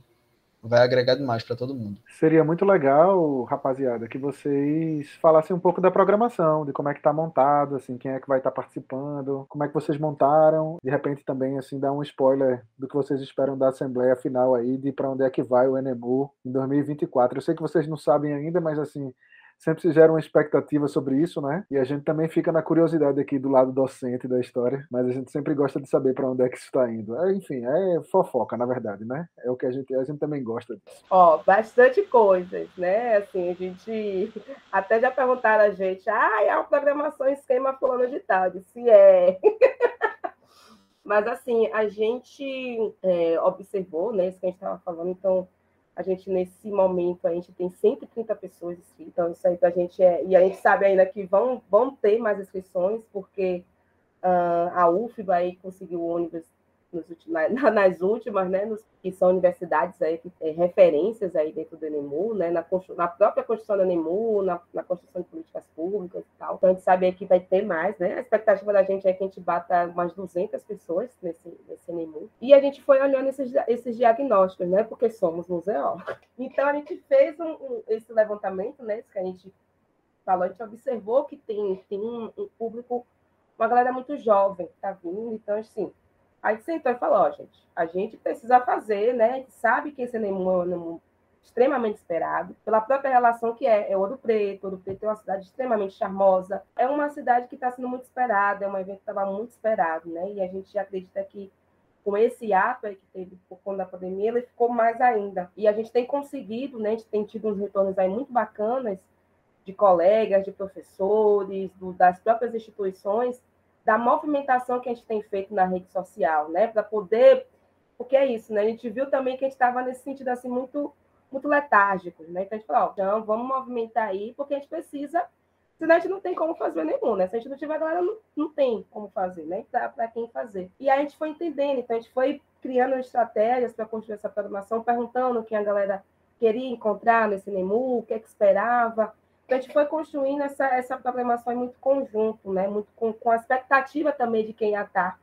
vai agregar demais para todo mundo. Seria muito legal, rapaziada, que vocês falassem um pouco da programação, de como é que está montado, assim, quem é que vai estar tá participando, como é que vocês montaram, de repente também assim dar um spoiler do que vocês esperam da assembleia final aí, de para onde é que vai o Enemu em 2024. Eu sei que vocês não sabem ainda, mas assim, sempre se gera uma expectativa sobre isso, né? E a gente também fica na curiosidade aqui do lado docente da história, mas a gente sempre gosta de saber para onde é que isso está indo. É, enfim, é fofoca, na verdade, né? É o que a gente, a gente também gosta disso. Ó, bastante coisas, né? Assim, a gente *laughs* até já perguntaram a gente, ah, é a programação esquema fulano de tal, se é. *laughs* mas assim, a gente é, observou, né, isso que a gente estava falando, então a gente, nesse momento, a gente tem 130 pessoas inscritas, então isso aí para a gente é. E a gente sabe ainda que vão, vão ter mais inscrições, porque uh, a UF vai conseguir o ônibus nos, *laughs* nas últimas, né, nos, que são universidades aí, que é, referências aí dentro do ENEMU, né, na, na própria construção do ENEMU, na, na, construção de políticas públicas e tal. Então, a gente sabe que vai ter mais, né? A expectativa da gente é que a gente bata umas 200 pessoas nesse, nesse ENEMU. E a gente foi olhando esses, esses diagnósticos, né, porque somos museólogos. *laughs* Então, a gente fez um, um, esse levantamento, né, que a gente falou, a gente observou que tem, tem um, um público, uma galera muito jovem que está vindo, então, assim, Aí sentou e falou, ó, gente, a gente precisa fazer, né? A gente sabe que esse é um extremamente esperado, pela própria relação que é, é Ouro Preto, Ouro Preto é uma cidade extremamente charmosa, é uma cidade que está sendo muito esperada, é um evento que estava muito esperado, né? E a gente acredita que com esse ato que teve por conta da pandemia, ele ficou mais ainda. E a gente tem conseguido, né? A gente tem tido uns retornos aí muito bacanas de colegas, de professores, do, das próprias instituições, da movimentação que a gente tem feito na rede social, né? Para poder. Porque é isso, né? A gente viu também que a gente estava nesse sentido assim muito, muito letárgico, né? Então a gente falou, ó, então vamos movimentar aí, porque a gente precisa. Senão a gente não tem como fazer nenhum, né? Se a gente não tiver galera, não, não tem como fazer, né? Para quem fazer. E a gente foi entendendo, então a gente foi criando estratégias para construir essa programação, perguntando quem a galera queria encontrar nesse NEMU, o que, é que esperava, a gente foi construindo essa, essa programação muito conjunto, né? muito com, com a expectativa também de quem ia estar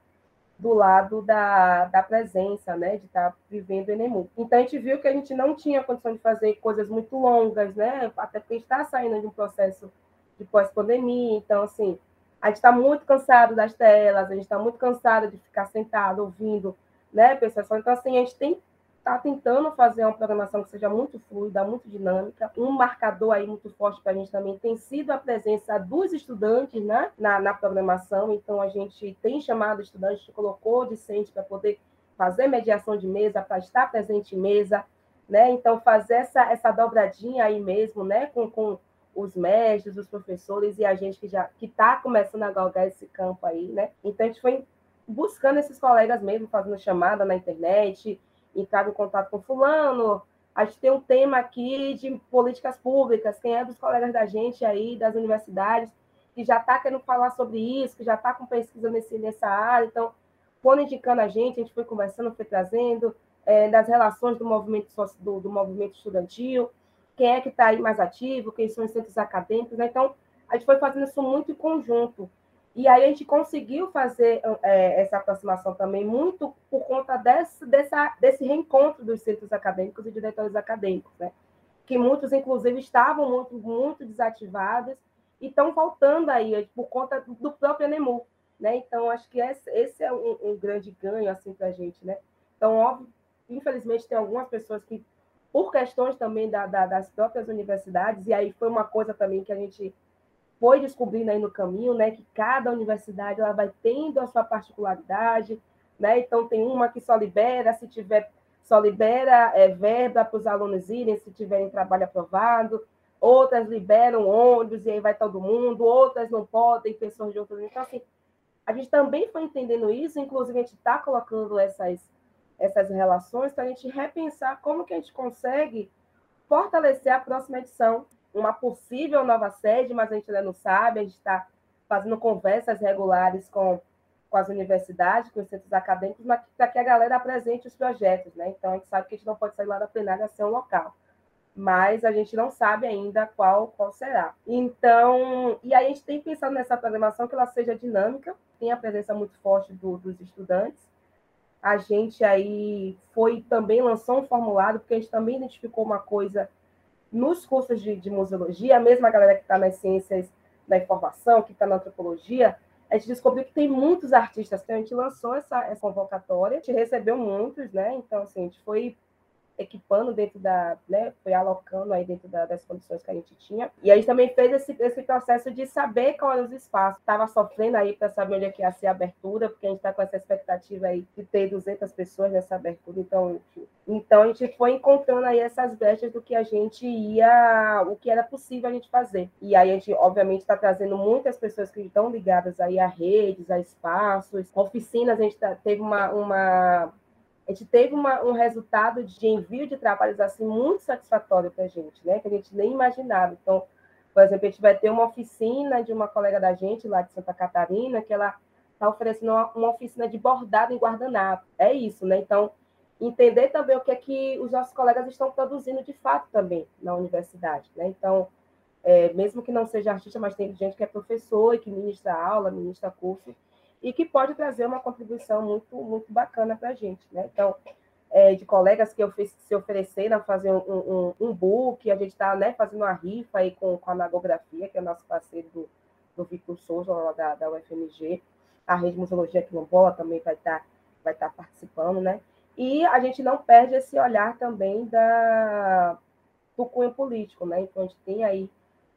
do lado da, da presença, né? de estar vivendo o Enemu. Então, a gente viu que a gente não tinha condição de fazer coisas muito longas, né? até porque a gente está saindo de um processo de pós-pandemia, então, assim, a gente está muito cansado das telas, a gente está muito cansado de ficar sentado ouvindo né, pessoas. Então, assim, a gente tem está tentando fazer uma programação que seja muito fluida, muito dinâmica. Um marcador aí muito forte para a gente também tem sido a presença dos estudantes né, na, na programação. Então, a gente tem chamado estudantes, colocou discente para poder fazer mediação de mesa, para estar presente em mesa, né? Então, fazer essa, essa dobradinha aí mesmo, né? Com, com os mestres, os professores e a gente que já que está começando a galgar esse campo aí, né? Então, a gente foi buscando esses colegas mesmo, fazendo chamada na internet, entrar em contato com fulano, a gente tem um tema aqui de políticas públicas, quem é dos colegas da gente aí, das universidades, que já está querendo falar sobre isso, que já está com pesquisa nesse, nessa área, então, foram indicando a gente, a gente foi conversando, foi trazendo, é, das relações do movimento, do, do movimento estudantil, quem é que está aí mais ativo, quem são os centros acadêmicos, né? então, a gente foi fazendo isso muito em conjunto, e aí a gente conseguiu fazer é, essa aproximação também muito por conta desse, dessa, desse reencontro dos centros acadêmicos e diretores acadêmicos, né? que muitos, inclusive, estavam muito, muito desativados e estão voltando aí por conta do próprio Enemu. Né? Então, acho que esse, esse é um, um, grande ganho assim, para a gente. Né? Então, óbvio, infelizmente, tem algumas pessoas que, por questões também da, da, das próprias universidades, e aí foi uma coisa também que a gente foi descobrindo aí no caminho, né, que cada universidade ela vai tendo a sua particularidade, né? Então tem uma que só libera se tiver só libera é, verba para os alunos irem se tiverem trabalho aprovado, outras liberam ônibus e aí vai todo mundo, outras não podem, pessoas de outras. Então, assim, a gente também foi entendendo isso, inclusive a gente está colocando essas, essas relações para a gente repensar como que a gente consegue fortalecer a próxima edição, uma possível nova sede, mas a gente ainda não sabe, a gente está fazendo conversas regulares com, com as universidades, com os centros acadêmicos, para que a galera apresente os projetos, né? Então, a gente sabe que a gente não pode sair lá da plenária sem um local, mas a gente não sabe ainda qual, qual será. Então, e aí a gente tem pensado nessa programação que ela seja dinâmica, tem a presença muito forte do, dos estudantes, a gente aí foi também lançou um formulário, porque a gente também identificou uma coisa nos cursos de, de museologia, a mesma galera que está nas ciências da informação, que está na antropologia, a gente descobriu que tem muitos artistas, que a gente lançou essa, essa convocatória, a gente recebeu muitos, né? Então, assim, a gente foi equipando dentro da, né, foi alocando aí dentro da, das condições que a gente tinha. E a gente também fez esse, esse processo de saber quais eram os espaços. Estava sofrendo aí para saber onde é que ia ser a abertura, porque a gente está com essa expectativa aí de ter 200 pessoas nessa abertura. Então, então a gente foi encontrando aí essas brechas do que a gente ia, o que era possível a gente fazer. E aí a gente, obviamente, está trazendo muitas pessoas que estão ligadas aí a redes, a espaços, oficinas. A gente tá, teve uma, uma a gente teve uma, um resultado de envio de trabalhos assim muito satisfatório para a gente, né? Que a gente nem imaginava. Então, por exemplo, a gente vai ter uma oficina de uma colega da gente lá de Santa Catarina, que ela está oferecendo uma, uma, oficina de bordado em guardanapo. É isso, né? Então, entender também o que é que os nossos colegas estão produzindo de fato também na universidade, né? Então, é, mesmo que não seja artista, mas tem gente que é professor e que ministra aula, ministra curso, e que pode trazer uma contribuição muito, muito bacana para a gente. Né? Então, é, de colegas que se ofereceram a fazer um, um, um book, a gente está né, fazendo uma rifa aí com, com a Nagografia, que é nosso parceiro do, do Victor Souza, lá da, da UFMG, a Rede Museologia Quilombola também vai estar tá, vai tá participando, né? E a gente não perde esse olhar também da, do cunho político, né? Então, a gente tem aí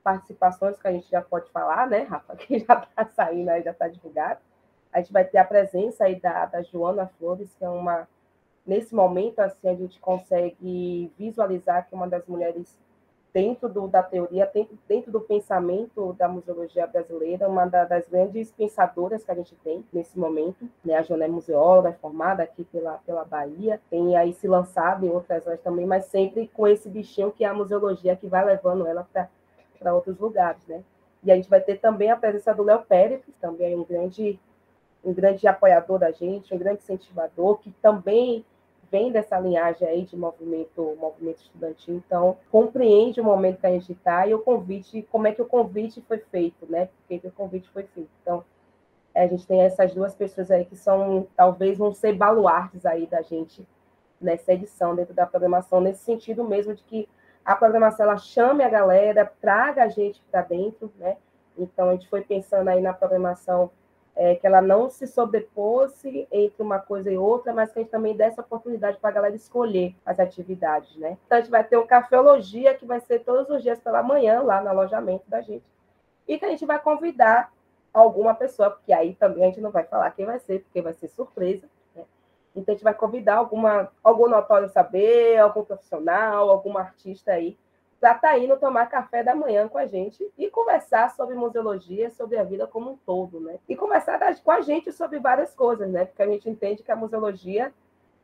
participações que a gente já pode falar, né, Rafa? *laughs* Que já está saindo aí, já está divulgado. A gente vai ter a presença aí da, da Joana Flores, que é uma. Nesse momento, assim, a gente consegue visualizar que uma das mulheres dentro do, da teoria, dentro, do pensamento da museologia brasileira, uma da, das grandes pensadoras que a gente tem nesse momento. Né? A Joana é museóloga, é formada aqui pela, pela Bahia, tem aí se lançado em outras áreas também, mas sempre com esse bichinho que é a museologia que vai levando ela para outros lugares. Né? E a gente vai ter também a presença do Léo Pérez, que também é um grande um grande apoiador da gente, um grande incentivador, que também vem dessa linhagem aí de movimento, movimento estudantil, então compreende o momento que a gente está e o convite, como é que o convite foi feito, né? Por que o convite foi feito. Então, a gente tem essas duas pessoas aí que são, talvez, vão ser baluartes aí da gente nessa edição, dentro da programação, nesse sentido mesmo de que a programação ela chame a galera, traga a gente para dentro, né? Então, a gente foi pensando aí na programação é, que ela não se sobreposse entre uma coisa e outra, mas que a gente também desse oportunidade para a galera escolher as atividades, né? Então, a gente vai ter um cafeologia que vai ser todos os dias pela manhã, lá no alojamento da gente, e que a gente vai convidar alguma pessoa, porque aí também a gente não vai falar quem vai ser, porque vai ser surpresa, né? Então, a gente vai convidar alguma, algum notório saber, algum profissional, algum artista aí, para estar tá indo tomar café da manhã com a gente e conversar sobre museologia, sobre a vida como um todo, né? E conversar com a gente sobre várias coisas, né? Porque a gente entende que a museologia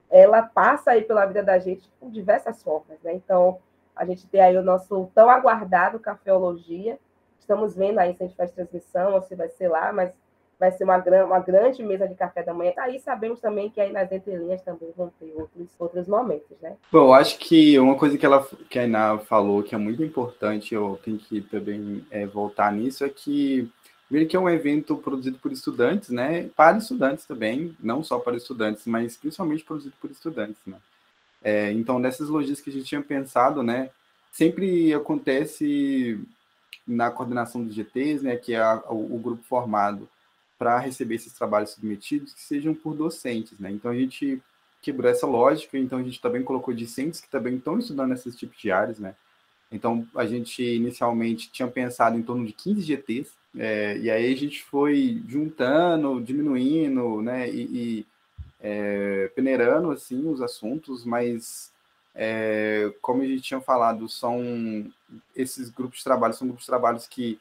ela passa aí pela vida da gente por diversas formas, né? Então, a gente tem aí o nosso tão aguardado Cafeologia. Estamos vendo aí se a gente faz transmissão ou se vai ser lá, mas vai ser uma, uma grande mesa de café da manhã. Aí sabemos também que aí nas entrelinhas também vão ter outros, outros momentos, né? Bom, eu acho que uma coisa que, ela, que a Iná falou que é muito importante, eu tenho que também é, voltar nisso, é que Ver que é um evento produzido por estudantes, né? Para estudantes também, não só para estudantes, mas principalmente produzido por estudantes, né? É, então, nessas logísticas que a gente tinha pensado, né? Sempre acontece na coordenação dos GTs, né? Que é a, o, o grupo formado para receber esses trabalhos submetidos que sejam por docentes, né? Então a gente quebrou essa lógica, então a gente também colocou discentes que também estão estudando esses tipos de áreas, né? Então a gente inicialmente tinha pensado em torno de 15 GTs, é, e aí a gente foi juntando, diminuindo, né? E, e é, peneirando assim os assuntos, mas é, como a gente tinha falado, são esses grupos de trabalho, são grupos de trabalhos que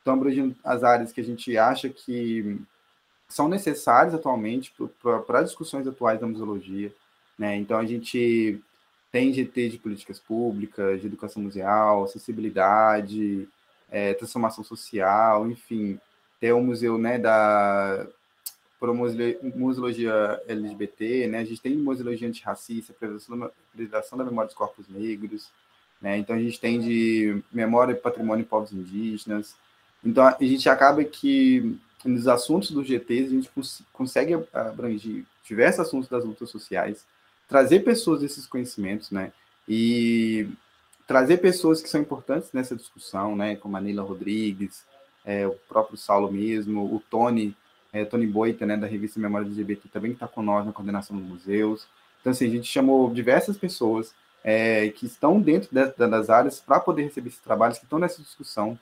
estão abrangendo as áreas que a gente acha que são necessárias atualmente para discussões atuais da museologia. Né? Então, a gente tem GT de políticas públicas, de educação museal, acessibilidade, é, transformação social, enfim. Tem o museu né, da museologia LGBT, né? a gente tem museologia antirracista, preservação da memória dos corpos negros, né? então a gente tem de memória e patrimônio de povos indígenas, então, a gente acaba que nos assuntos do GTs a gente cons consegue abranger diversos assuntos das lutas sociais, trazer pessoas desses conhecimentos, né? E trazer pessoas que são importantes nessa discussão, né? Como a Neila Rodrigues, é, o próprio Saulo mesmo, o Tony, é, Tony Boita, né? Da revista Memória LGBT, também está com nós na coordenação dos museus. Então, assim, a gente chamou diversas pessoas é, que estão dentro de, das áreas para poder receber esses trabalhos, que estão nessa discussão,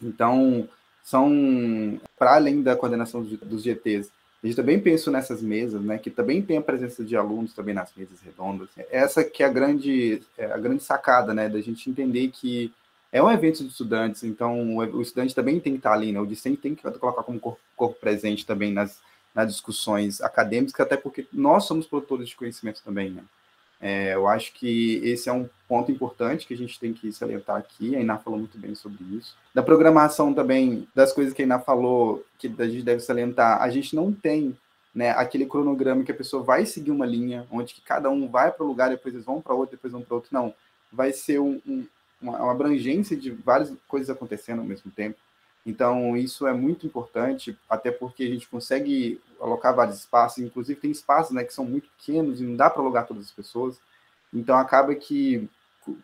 então, são, para além da coordenação dos GTs, a gente também pensa nessas mesas, né, que também tem a presença de alunos também nas mesas redondas. Essa que é a grande, é a grande sacada, né, da gente entender que é um evento de estudantes, então o estudante também tem que estar ali, né, o discente tem que colocar como corpo, corpo presente também nas, nas discussões acadêmicas, até porque nós somos produtores de conhecimento também, né. É, eu acho que esse é um ponto importante que a gente tem que salientar aqui. A Iná falou muito bem sobre isso. Da programação também, das coisas que a Iná falou, que a gente deve salientar, a gente não tem né, aquele cronograma que a pessoa vai seguir uma linha, onde que cada um vai para o lugar, depois eles vão para outro, depois vão para outro. Não. Vai ser um, um, uma abrangência de várias coisas acontecendo ao mesmo tempo. Então, isso é muito importante, até porque a gente consegue alocar vários espaços, inclusive tem espaços né, que são muito pequenos e não dá para alugar todas as pessoas. Então, acaba que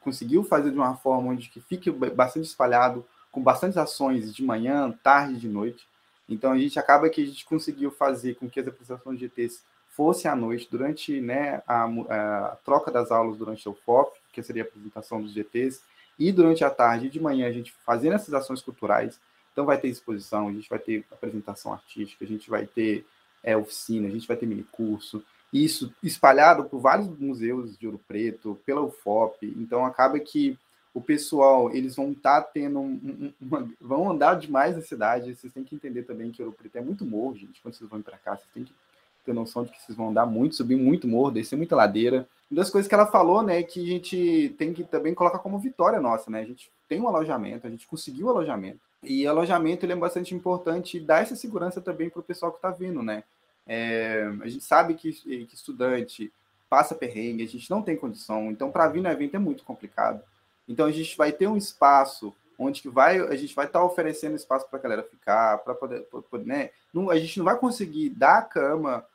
conseguiu fazer de uma forma onde que fique bastante espalhado, com bastantes ações de manhã, tarde e de noite. Então, a gente acaba que a gente conseguiu fazer com que as apresentações de GTs fossem à noite, durante né, a, a troca das aulas durante o FOP, que seria a apresentação dos GTs, e durante a tarde e de manhã a gente fazendo essas ações culturais, então vai ter exposição, a gente vai ter apresentação artística, a gente vai ter é, oficina, a gente vai ter mini curso, isso espalhado por vários museus de Ouro Preto, pela UFOP, então acaba que o pessoal, eles vão estar tá tendo um, uma, vão andar demais na cidade, vocês têm que entender também que Ouro Preto é muito morro, gente, quando vocês vão para cá, vocês têm que ter noção de que vocês vão andar muito, subir muito morro, descer muita ladeira. Uma das coisas que ela falou, né, que a gente tem que também colocar como vitória nossa, né, a gente tem um alojamento, a gente conseguiu alojamento, e alojamento ele é bastante importante e dá essa segurança também para o pessoal que está vindo, né? É, a gente sabe que, que estudante passa perrengue, a gente não tem condição, então para vir no evento é muito complicado. Então a gente vai ter um espaço onde que vai, a gente vai estar tá oferecendo espaço para a galera ficar, para poder, poder, né? Não, a gente não vai conseguir dar a cama,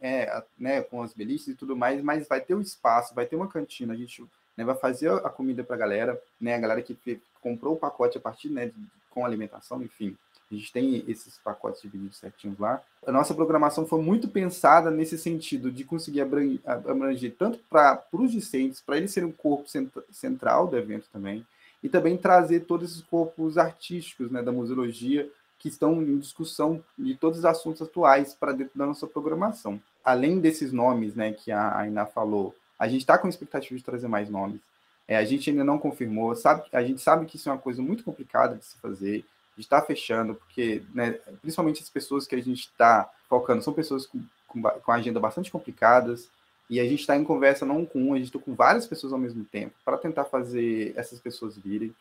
é, né, com as beliches e tudo mais, mas vai ter um espaço, vai ter uma cantina, a gente né, vai fazer a comida para a galera, né, a galera que comprou o pacote a partir, né, de, com alimentação, enfim. A gente tem esses pacotes divididos certinhos lá. A nossa programação foi muito pensada nesse sentido de conseguir abranger, tanto para os discentes, para eles serem um corpo central do evento também, e também trazer todos esses corpos artísticos né, da museologia que estão em discussão de todos os assuntos atuais para dentro da nossa programação. Além desses nomes né, que a Ainá falou, a gente está com expectativa de trazer mais nomes. É, a gente ainda não confirmou, sabe, a gente sabe que isso é uma coisa muito complicada de se fazer, de estar fechando, porque né, principalmente as pessoas que a gente está focando são pessoas com, com, com agenda bastante complicadas, e a gente está em conversa não com uma, a gente está com várias pessoas ao mesmo tempo, para tentar fazer essas pessoas virem.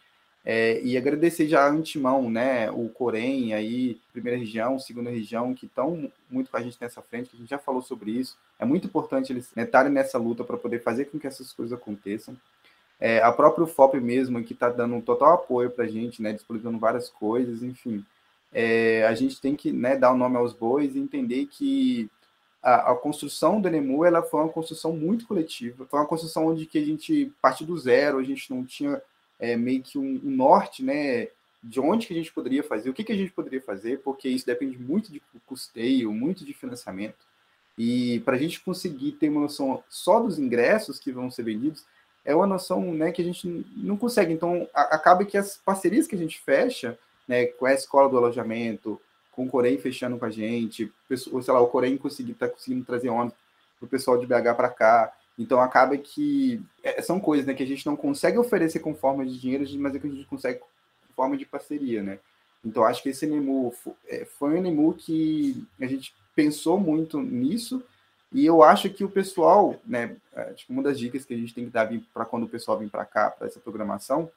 É, e agradecer já antemão, né, o Corém aí, primeira região, segunda região, que estão muito com a gente nessa frente, que a gente já falou sobre isso. É muito importante eles estarem nessa luta para poder fazer com que essas coisas aconteçam. É, a própria FOP mesmo, que está dando um total apoio para a gente, né, disponibilizando várias coisas, enfim. É, a gente tem que né, dar o nome aos bois e entender que a, a, construção do Enemu ela foi uma construção muito coletiva, foi uma construção onde que a gente partiu do zero, a gente não tinha é, meio que um, um, norte, né, de onde que a gente poderia fazer, o que que a gente poderia fazer, porque isso depende muito de custeio, muito de financiamento. E para a gente conseguir ter uma noção só dos ingressos que vão ser vendidos, é uma noção né, que a gente não consegue. Então, a, acaba que as parcerias que a gente fecha, né, com a escola do alojamento, com o Corém fechando com a gente, ou sei lá, o Corém conseguir, tá conseguindo trazer ônibus para o pessoal de BH para cá, então acaba que é, são coisas né, que a gente não consegue oferecer com forma de dinheiro, mas é que a gente consegue com forma de parceria, né? Então acho que esse NEMU é, foi um NEMU que a gente pensou muito nisso e eu acho que o pessoal, né, é, tipo, uma das dicas que a gente tem que dar para quando o pessoal vem para cá, para essa programação,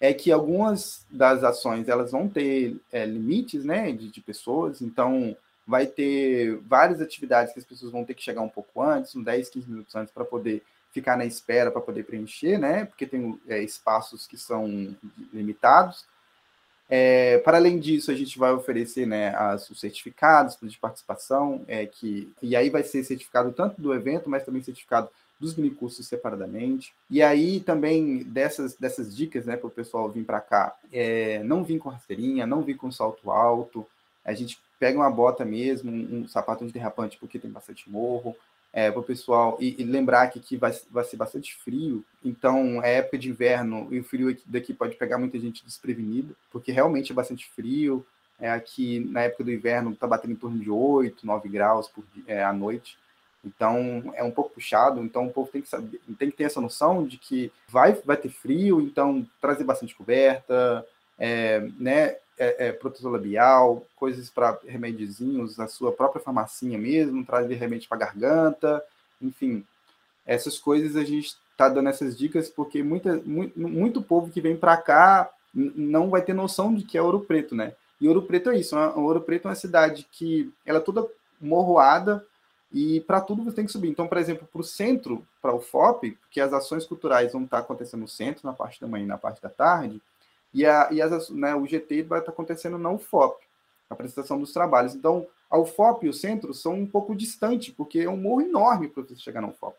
é que algumas das ações elas vão ter é, limites, né, de, de pessoas, então vai ter várias atividades que as pessoas vão ter que chegar um pouco antes, uns 10, 15 minutos antes, para poder ficar na espera, para poder preencher, né? Porque tem é, espaços que são limitados. É, para além disso, a gente vai oferecer né, as, os certificados de participação, é, que, e aí vai ser certificado tanto do evento, mas também certificado dos minicursos separadamente. E aí também dessas, dessas dicas né, para o pessoal vir para cá, é, não vir com rasteirinha, não vir com salto alto, a gente pega uma bota mesmo, um, um sapato antiderrapante, porque tem bastante morro, é, para o pessoal, e, e, lembrar que aqui vai, vai ser bastante frio, então é época de inverno e o frio aqui, daqui pode pegar muita gente desprevenida, porque realmente é bastante frio. É, aqui na época do inverno está batendo em torno de 8, 9 graus por, é, à noite, então é um pouco puxado. Então o povo tem que saber, tem que ter essa noção de que vai, vai ter frio, então trazer bastante coberta, é, né, é, é, protetor labial, coisas para remédiozinhos, a sua própria farmacinha mesmo, trazer remédio para garganta, enfim, essas coisas a gente está dando essas dicas porque muita, muito, muito povo que vem para cá não vai ter noção de que é Ouro Preto, né? E Ouro Preto é isso, né? Ouro Preto é uma cidade que ela é toda morroada e para tudo você tem que subir. Então, por exemplo, para o centro, para o FOP, que as ações culturais vão estar tá acontecendo no centro, na parte da manhã e na parte da tarde, e, a, e as, né, o GT vai estar acontecendo na UFOP, a apresentação dos trabalhos. Então, a UFOP e o centro são um pouco distantes, porque é um morro enorme para você chegar na UFOP.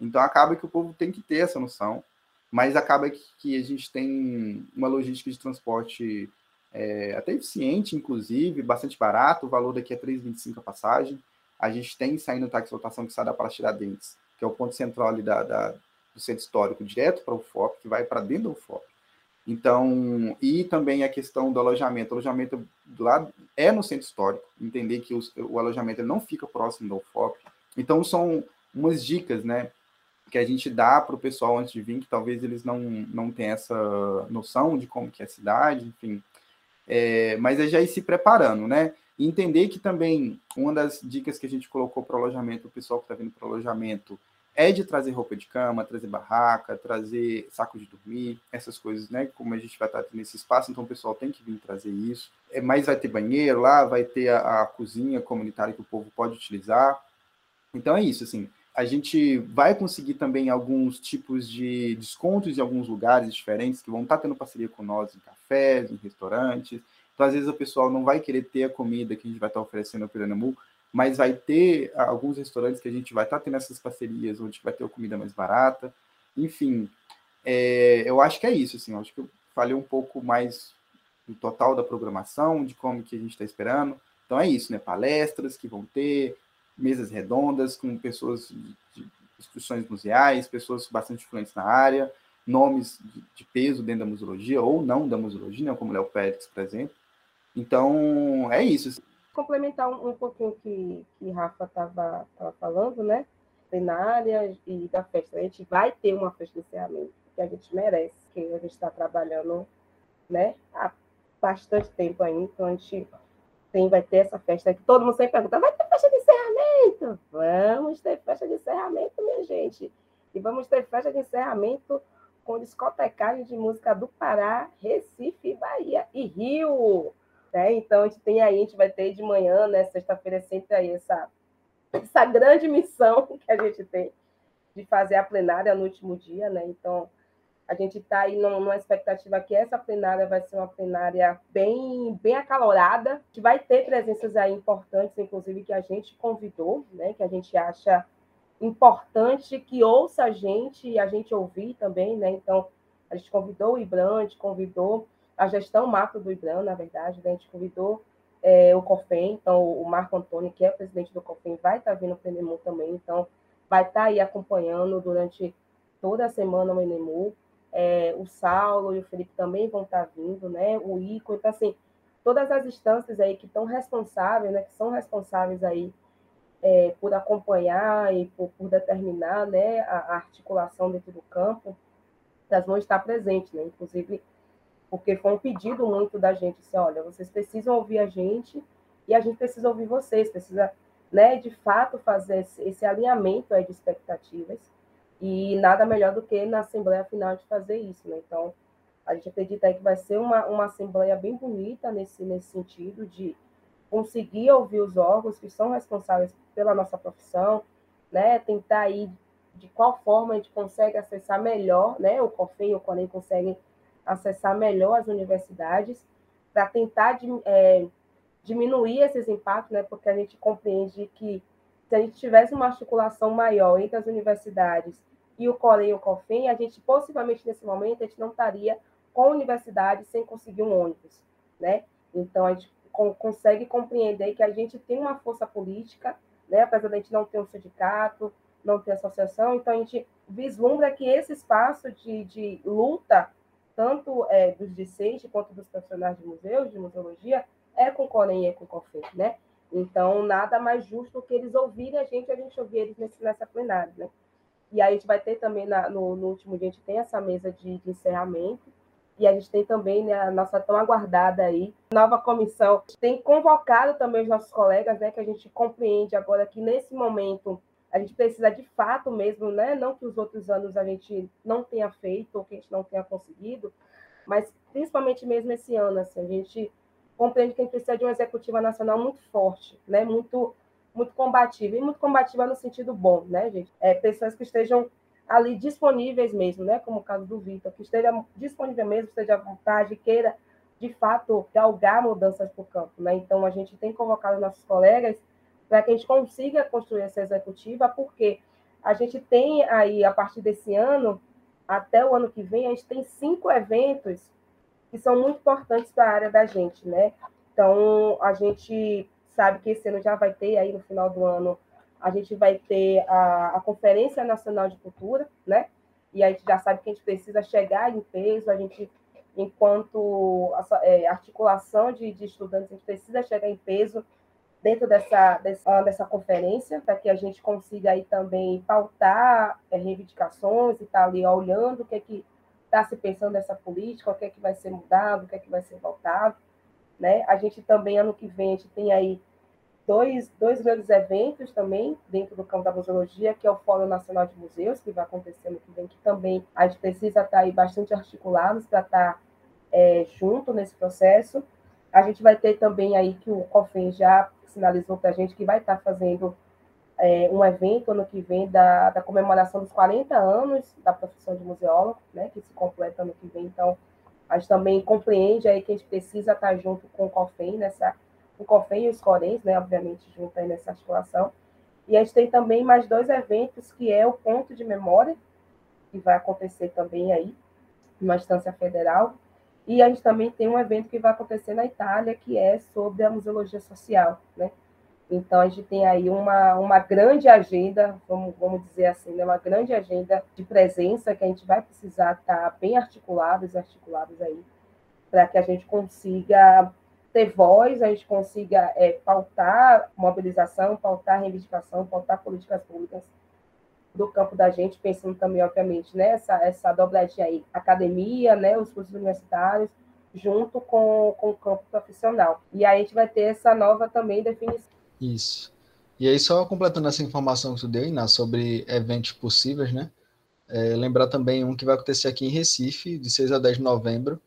Então, acaba que o povo tem que ter essa noção, mas acaba que, que a gente tem uma logística de transporte é, até eficiente, inclusive, bastante barato, o valor daqui é 3,25 a passagem. A gente tem saindo táxi lotação que sai da Praça Tiradentes, que é o ponto central ali da, da do centro histórico, direto para o UFOP, que vai para dentro do UFOP. Então, e também a questão do alojamento. O alojamento lá é no centro histórico, entender que o alojamento não fica próximo do UFOP. Então, são umas dicas, né, que a gente dá para o pessoal antes de vir, que talvez eles não, não tenham essa noção de como que é a cidade, enfim. É, mas é já ir se preparando, né? E entender que também uma das dicas que a gente colocou para o alojamento, o pessoal que está vindo para o alojamento, é de trazer roupa de cama, trazer barraca, trazer saco de dormir, essas coisas, né? Como a gente vai estar nesse espaço, então o pessoal tem que vir trazer isso. É, mas vai ter banheiro lá, vai ter a, a cozinha comunitária que o povo pode utilizar. Então é isso, assim. A gente vai conseguir também alguns tipos de descontos em alguns lugares diferentes que vão estar tendo parceria com nós em cafés, em restaurantes. Então, às vezes, o pessoal não vai querer ter a comida que a gente vai estar oferecendo no Piranamu, mas vai ter alguns restaurantes que a gente vai estar tá tendo essas parcerias, onde vai ter comida mais barata. Enfim, é, eu acho que é isso, assim, acho que eu falei um pouco mais do total da programação, de como que a gente está esperando. Então é isso, né? Palestras que vão ter, mesas redondas com pessoas de, de instituições museais, pessoas bastante influentes na área, nomes de, de, peso dentro da museologia ou não da museologia, né? como Léo Pérez, por exemplo. Então, é isso. Assim complementar um, um pouquinho que, que Rafa estava falando, né? Plenária e da festa. A gente vai ter uma festa de encerramento que a gente merece, que a gente está trabalhando né, há bastante tempo aí, então a gente tem, vai ter essa festa que todo mundo sempre pergunta, vai ter festa de encerramento? Vamos ter festa de encerramento, minha gente. E vamos ter festa de encerramento com discotecagem de música do Pará, Recife, Bahia e Rio. Né? Então, a gente tem aí, a gente vai ter de manhã, né? Sexta-feira é sempre aí essa, essa grande missão *laughs* que a gente tem de fazer a plenária no último dia, né? Então, a gente está aí numa expectativa que essa plenária vai ser uma plenária bem, bem acalorada, que vai ter presenças aí importantes, inclusive que a gente convidou, né? Que a gente acha importante que ouça a gente e a gente ouvir também, né? Então, a gente convidou o gente convidou a gestão macro do Ibram, na verdade, né? a gente convidou é, o COFEM, então o Marco Antônio, que é presidente do COFEM, vai estar vindo para o Enemu também, então vai estar aí acompanhando durante toda a semana o Enemu. É, o Saulo e o Felipe também vão estar vindo, né? O Ico, então assim, todas as instâncias aí que estão responsáveis, né? Que são responsáveis aí é, por acompanhar e por, por determinar né, a, a, articulação dentro do campo, elas vão estar presentes, né? Inclusive, porque foi um pedido muito da gente, assim, olha, vocês precisam ouvir a gente e a gente precisa ouvir vocês, precisa, né, de fato, fazer esse, esse alinhamento aí de expectativas e nada melhor do que na Assembleia Final de fazer isso, né? Então, a gente acredita aí que vai ser uma, uma Assembleia bem bonita nesse, nesse sentido de conseguir ouvir os órgãos que são responsáveis pela nossa profissão, né? Tentar aí de qual forma a gente consegue acessar melhor, né? O COFEI e o CONEM conseguem acessar melhor as universidades para tentar é, diminuir esses impactos, né? Porque a gente compreende que se a gente tivesse uma articulação maior entre as universidades e o COREI e o COFEM, a gente possivelmente nesse momento a gente não estaria com a universidade sem conseguir um ônibus, né? Então a gente consegue compreender que a gente tem uma força política, né? apesar de a gente não ter um sindicato, não ter associação, então a gente vislumbra que esse espaço de, de luta, tanto é, dos discentes quanto dos profissionais de museus, de museologia, é com Corém e é com o COFEI, né? Então, nada mais justo que eles ouvirem a gente, a gente ouvir eles nesse, nessa plenária, né? E aí a gente vai ter também, na, no, no último dia, a gente tem essa mesa de, de encerramento, e a gente tem também né, a nossa tão aguardada aí, nova comissão. Tem convocado também os nossos colegas, né, que a gente compreende agora que nesse momento a gente precisa de fato mesmo, né, não que os outros anos a gente não tenha feito ou que a gente não tenha conseguido, mas principalmente mesmo esse ano, assim, a gente compreende que a gente precisa de uma executiva nacional muito forte, né, muito muito combativa, e muito combativa no sentido bom, né, gente? É, pessoas que estejam ali disponíveis mesmo, né? Como o caso do Vitor, que esteja disponível mesmo, esteja à vontade, queira de fato galgar mudanças para o campo, né? Então a gente tem convocado nossos colegas para que a gente consiga construir essa executiva, porque a gente tem aí a partir desse ano até o ano que vem a gente tem cinco eventos que são muito importantes para a área da gente, né? Então a gente sabe que esse ano já vai ter aí no final do ano a gente vai ter a, a Conferência Nacional de Cultura, né? E a gente já sabe que a gente precisa chegar em peso, a gente, enquanto é, articulação de, de estudantes, a gente precisa chegar em peso dentro dessa, dessa, dessa conferência, para que a gente consiga aí também pautar é, reivindicações e estar tá ali olhando o que é que está se pensando nessa política, o que é que vai ser mudado, o que é que vai ser voltado. Né? A gente também, ano que vem, a gente tem aí dois, dois grandes eventos também dentro do campo da museologia, que é o Fórum Nacional de Museus, que vai acontecer no que vem, que também a gente precisa estar aí bastante articulados para estar é, junto nesse processo. A gente vai ter também aí que o COFEM já sinalizou para a gente que vai estar fazendo é, um evento ano que vem da, da comemoração dos 40 anos da profissão de museólogo, né, que se completa ano que vem. Então, a gente também compreende aí que a gente precisa estar junto com o COFEM nessa o COFEM e os CORENs, né, obviamente, junto aí nessa articulação. E a gente tem também mais dois eventos, que é o Ponto de Memória, que vai acontecer também aí, numa instância federal, e a gente também tem um evento que vai acontecer na Itália, que é sobre a museologia social, né? Então, a gente tem aí uma, uma grande agenda, vamos, vamos dizer assim, né? uma grande agenda de presença que a gente vai precisar estar bem articulados e articulados aí, para que a gente consiga ter voz, a gente consiga é, pautar mobilização, pautar reivindicação, pautar políticas públicas do campo da gente, pensando também, obviamente, né, essa, dobradinha aí, academia, né, os cursos universitários, junto com, com o campo profissional. E aí a gente vai ter essa nova também definição. Isso. E aí, só completando essa informação que tu deu, Iná, sobre eventos possíveis, né? É, lembrar também um que vai acontecer aqui em Recife, de 6 a 10 de novembro,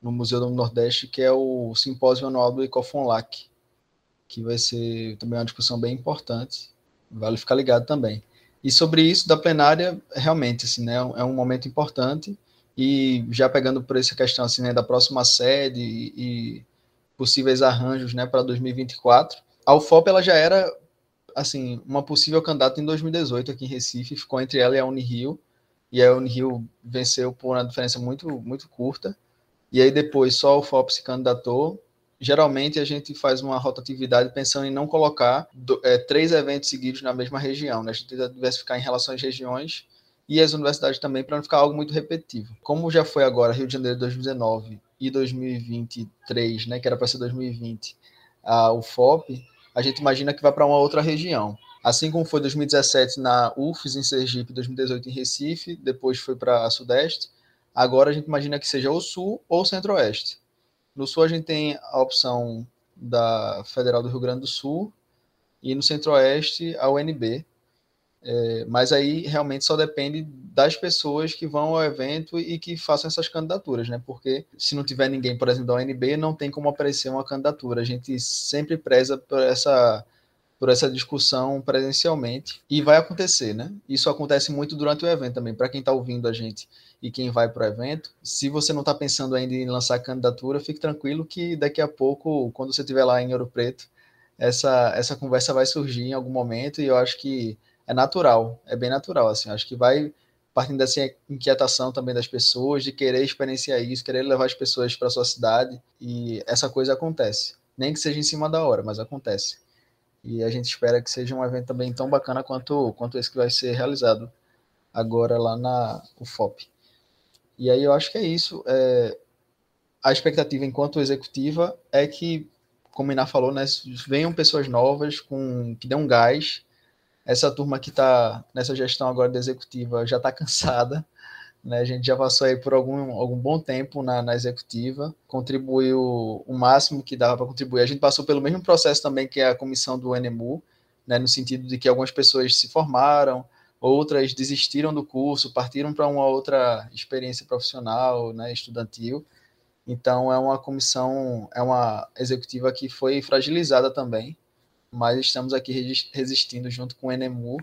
no Museu do Nordeste, que é o Simpósio Anual do Ecofonlac, que vai ser também uma discussão bem importante, vale ficar ligado também. E sobre isso, da plenária, realmente, assim, né, é um momento importante, e já pegando por essa questão assim, né, da próxima sede e, e possíveis arranjos né, para 2024, a UFOP ela já era assim uma possível candidata em 2018 aqui em Recife, ficou entre ela e a Unirio, e a Unirio venceu por uma diferença muito, muito curta, e aí depois só o FOP se candidatou. Geralmente a gente faz uma rotatividade pensando em não colocar do, é, três eventos seguidos na mesma região, né? a gente tenta diversificar em relação às regiões e as universidades também, para não ficar algo muito repetitivo. Como já foi agora Rio de Janeiro 2019 e 2023, né, que era para ser 2020, a UFOP, a gente imagina que vai para uma outra região. Assim como foi 2017 na UFES em Sergipe, 2018 em Recife, depois foi para a Sudeste, agora a gente imagina que seja o Sul ou Centro-Oeste. No Sul a gente tem a opção da Federal do Rio Grande do Sul e no Centro-Oeste a UNB, é, mas aí realmente só depende das pessoas que vão ao evento e que façam essas candidaturas, né? Porque se não tiver ninguém, por exemplo, da ONB, não tem como aparecer uma candidatura. A gente sempre preza por essa por essa discussão presencialmente e vai acontecer, né? Isso acontece muito durante o evento também. Para quem está ouvindo a gente e quem vai para o evento, se você não está pensando ainda em lançar candidatura, fique tranquilo que daqui a pouco, quando você estiver lá em Ouro Preto, essa essa conversa vai surgir em algum momento e eu acho que é natural, é bem natural, assim, acho que vai partindo dessa inquietação também das pessoas, de querer experienciar isso, querer levar as pessoas para sua cidade, e essa coisa acontece. Nem que seja em cima da hora, mas acontece. E a gente espera que seja um evento também tão bacana quanto, quanto esse que vai ser realizado agora lá na UFOP. E aí eu acho que é isso. É, a expectativa enquanto executiva é que, como Iná falou, né, venham pessoas novas com que dêem um gás essa turma que está nessa gestão agora da executiva já está *laughs* cansada, né? A gente já passou aí por algum, algum bom tempo na, na executiva, contribuiu o máximo que dava para contribuir. A gente passou pelo mesmo processo também que a comissão do NMU, né? No sentido de que algumas pessoas se formaram, outras desistiram do curso, partiram para uma outra experiência profissional, né? Estudantil. Então é uma comissão, é uma executiva que foi fragilizada também mas estamos aqui resistindo junto com o Enemu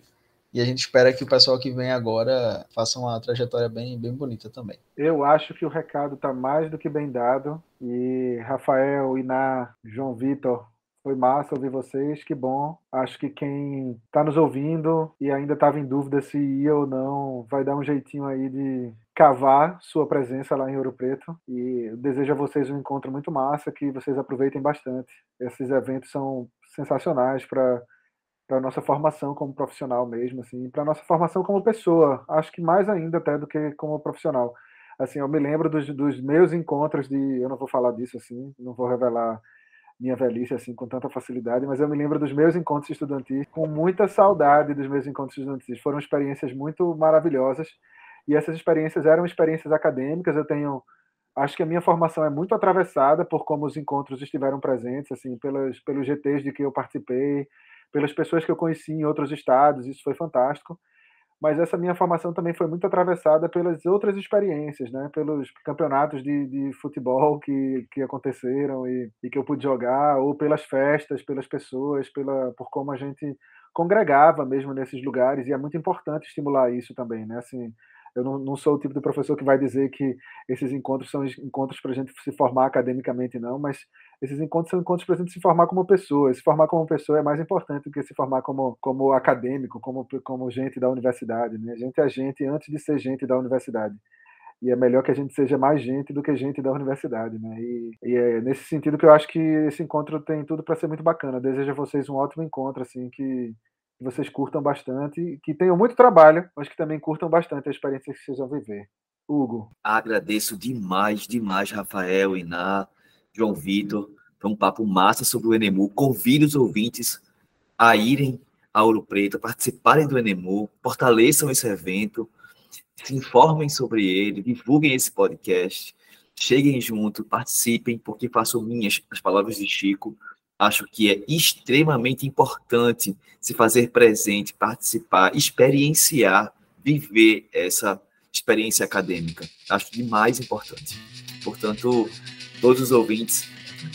e a gente espera que o pessoal que vem agora faça uma trajetória bem, bem bonita também. Eu acho que o recado está mais do que bem dado e Rafael, Iná, João Vitor, foi massa ouvir vocês, que bom. Acho que quem está nos ouvindo e ainda estava em dúvida se ia ou não, vai dar um jeitinho aí de cavar sua presença lá em Ouro Preto. E desejo a vocês um encontro muito massa, que vocês aproveitem bastante. Esses eventos são sensacionais para para nossa formação como profissional mesmo, assim, para nossa formação como pessoa. Acho que mais ainda até do que como profissional. Assim, eu me lembro dos, dos meus encontros de, eu não vou falar disso assim, não vou revelar minha velhice assim com tanta facilidade, mas eu me lembro dos meus encontros estudantis com muita saudade dos meus encontros estudantis. Foram experiências muito maravilhosas e essas experiências eram experiências acadêmicas. Eu tenho acho que a minha formação é muito atravessada por como os encontros estiveram presentes, assim, pelos, pelos GTs de que eu participei, pelas pessoas que eu conheci em outros estados, isso foi fantástico. Mas essa minha formação também foi muito atravessada pelas outras experiências, né? pelos campeonatos de, de futebol que, que aconteceram e, e que eu pude jogar, ou pelas festas, pelas pessoas, pela, por como a gente congregava mesmo nesses lugares, e é muito importante estimular isso também, né? Assim, eu não, não, sou o tipo de professor que vai dizer que esses encontros são encontros para a gente se formar academicamente, não, mas esses encontros são encontros para a gente se formar como pessoa. Se formar como pessoa é mais importante do que se formar como, como acadêmico, como, como gente da universidade. Né? Gente é gente antes de ser gente da universidade e é melhor que a gente seja mais gente do que gente da universidade, né? E, e é nesse sentido que eu acho que esse encontro tem tudo para ser muito bacana. Desejo a vocês um ótimo encontro, assim, que que vocês curtam bastante, que tenham muito trabalho, mas que também curtam bastante a experiência que vocês vão viver. Hugo. Agradeço demais, demais, Rafael, Iná, João Vitor. Foi um papo massa sobre o Enemu. Convido os ouvintes a irem a Ouro Preto, participarem do Enemu, fortaleçam esse evento, se informem sobre ele, divulguem esse podcast, cheguem junto, participem, porque faço minhas as palavras de Chico. Acho que é extremamente importante se fazer presente, participar, experienciar, viver essa experiência acadêmica. Acho demais importante. Portanto, todos os ouvintes,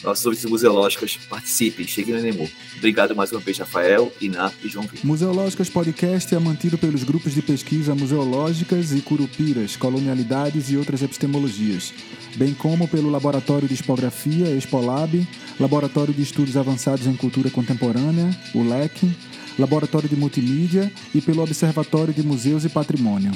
nossos ouvintes museológicos, participem, cheguem no Enemu. Obrigado mais uma vez, Rafael, Iná e João Vitor. Museológicas Podcast é mantido pelos grupos de pesquisa museológicas e curupiras, colonialidades e outras epistemologias, bem como pelo Laboratório de Expografia, Expolab, Laboratório de Estudos Avançados em Cultura Contemporânea, o LEC, Laboratório de Multimídia e pelo Observatório de Museus e Patrimônio.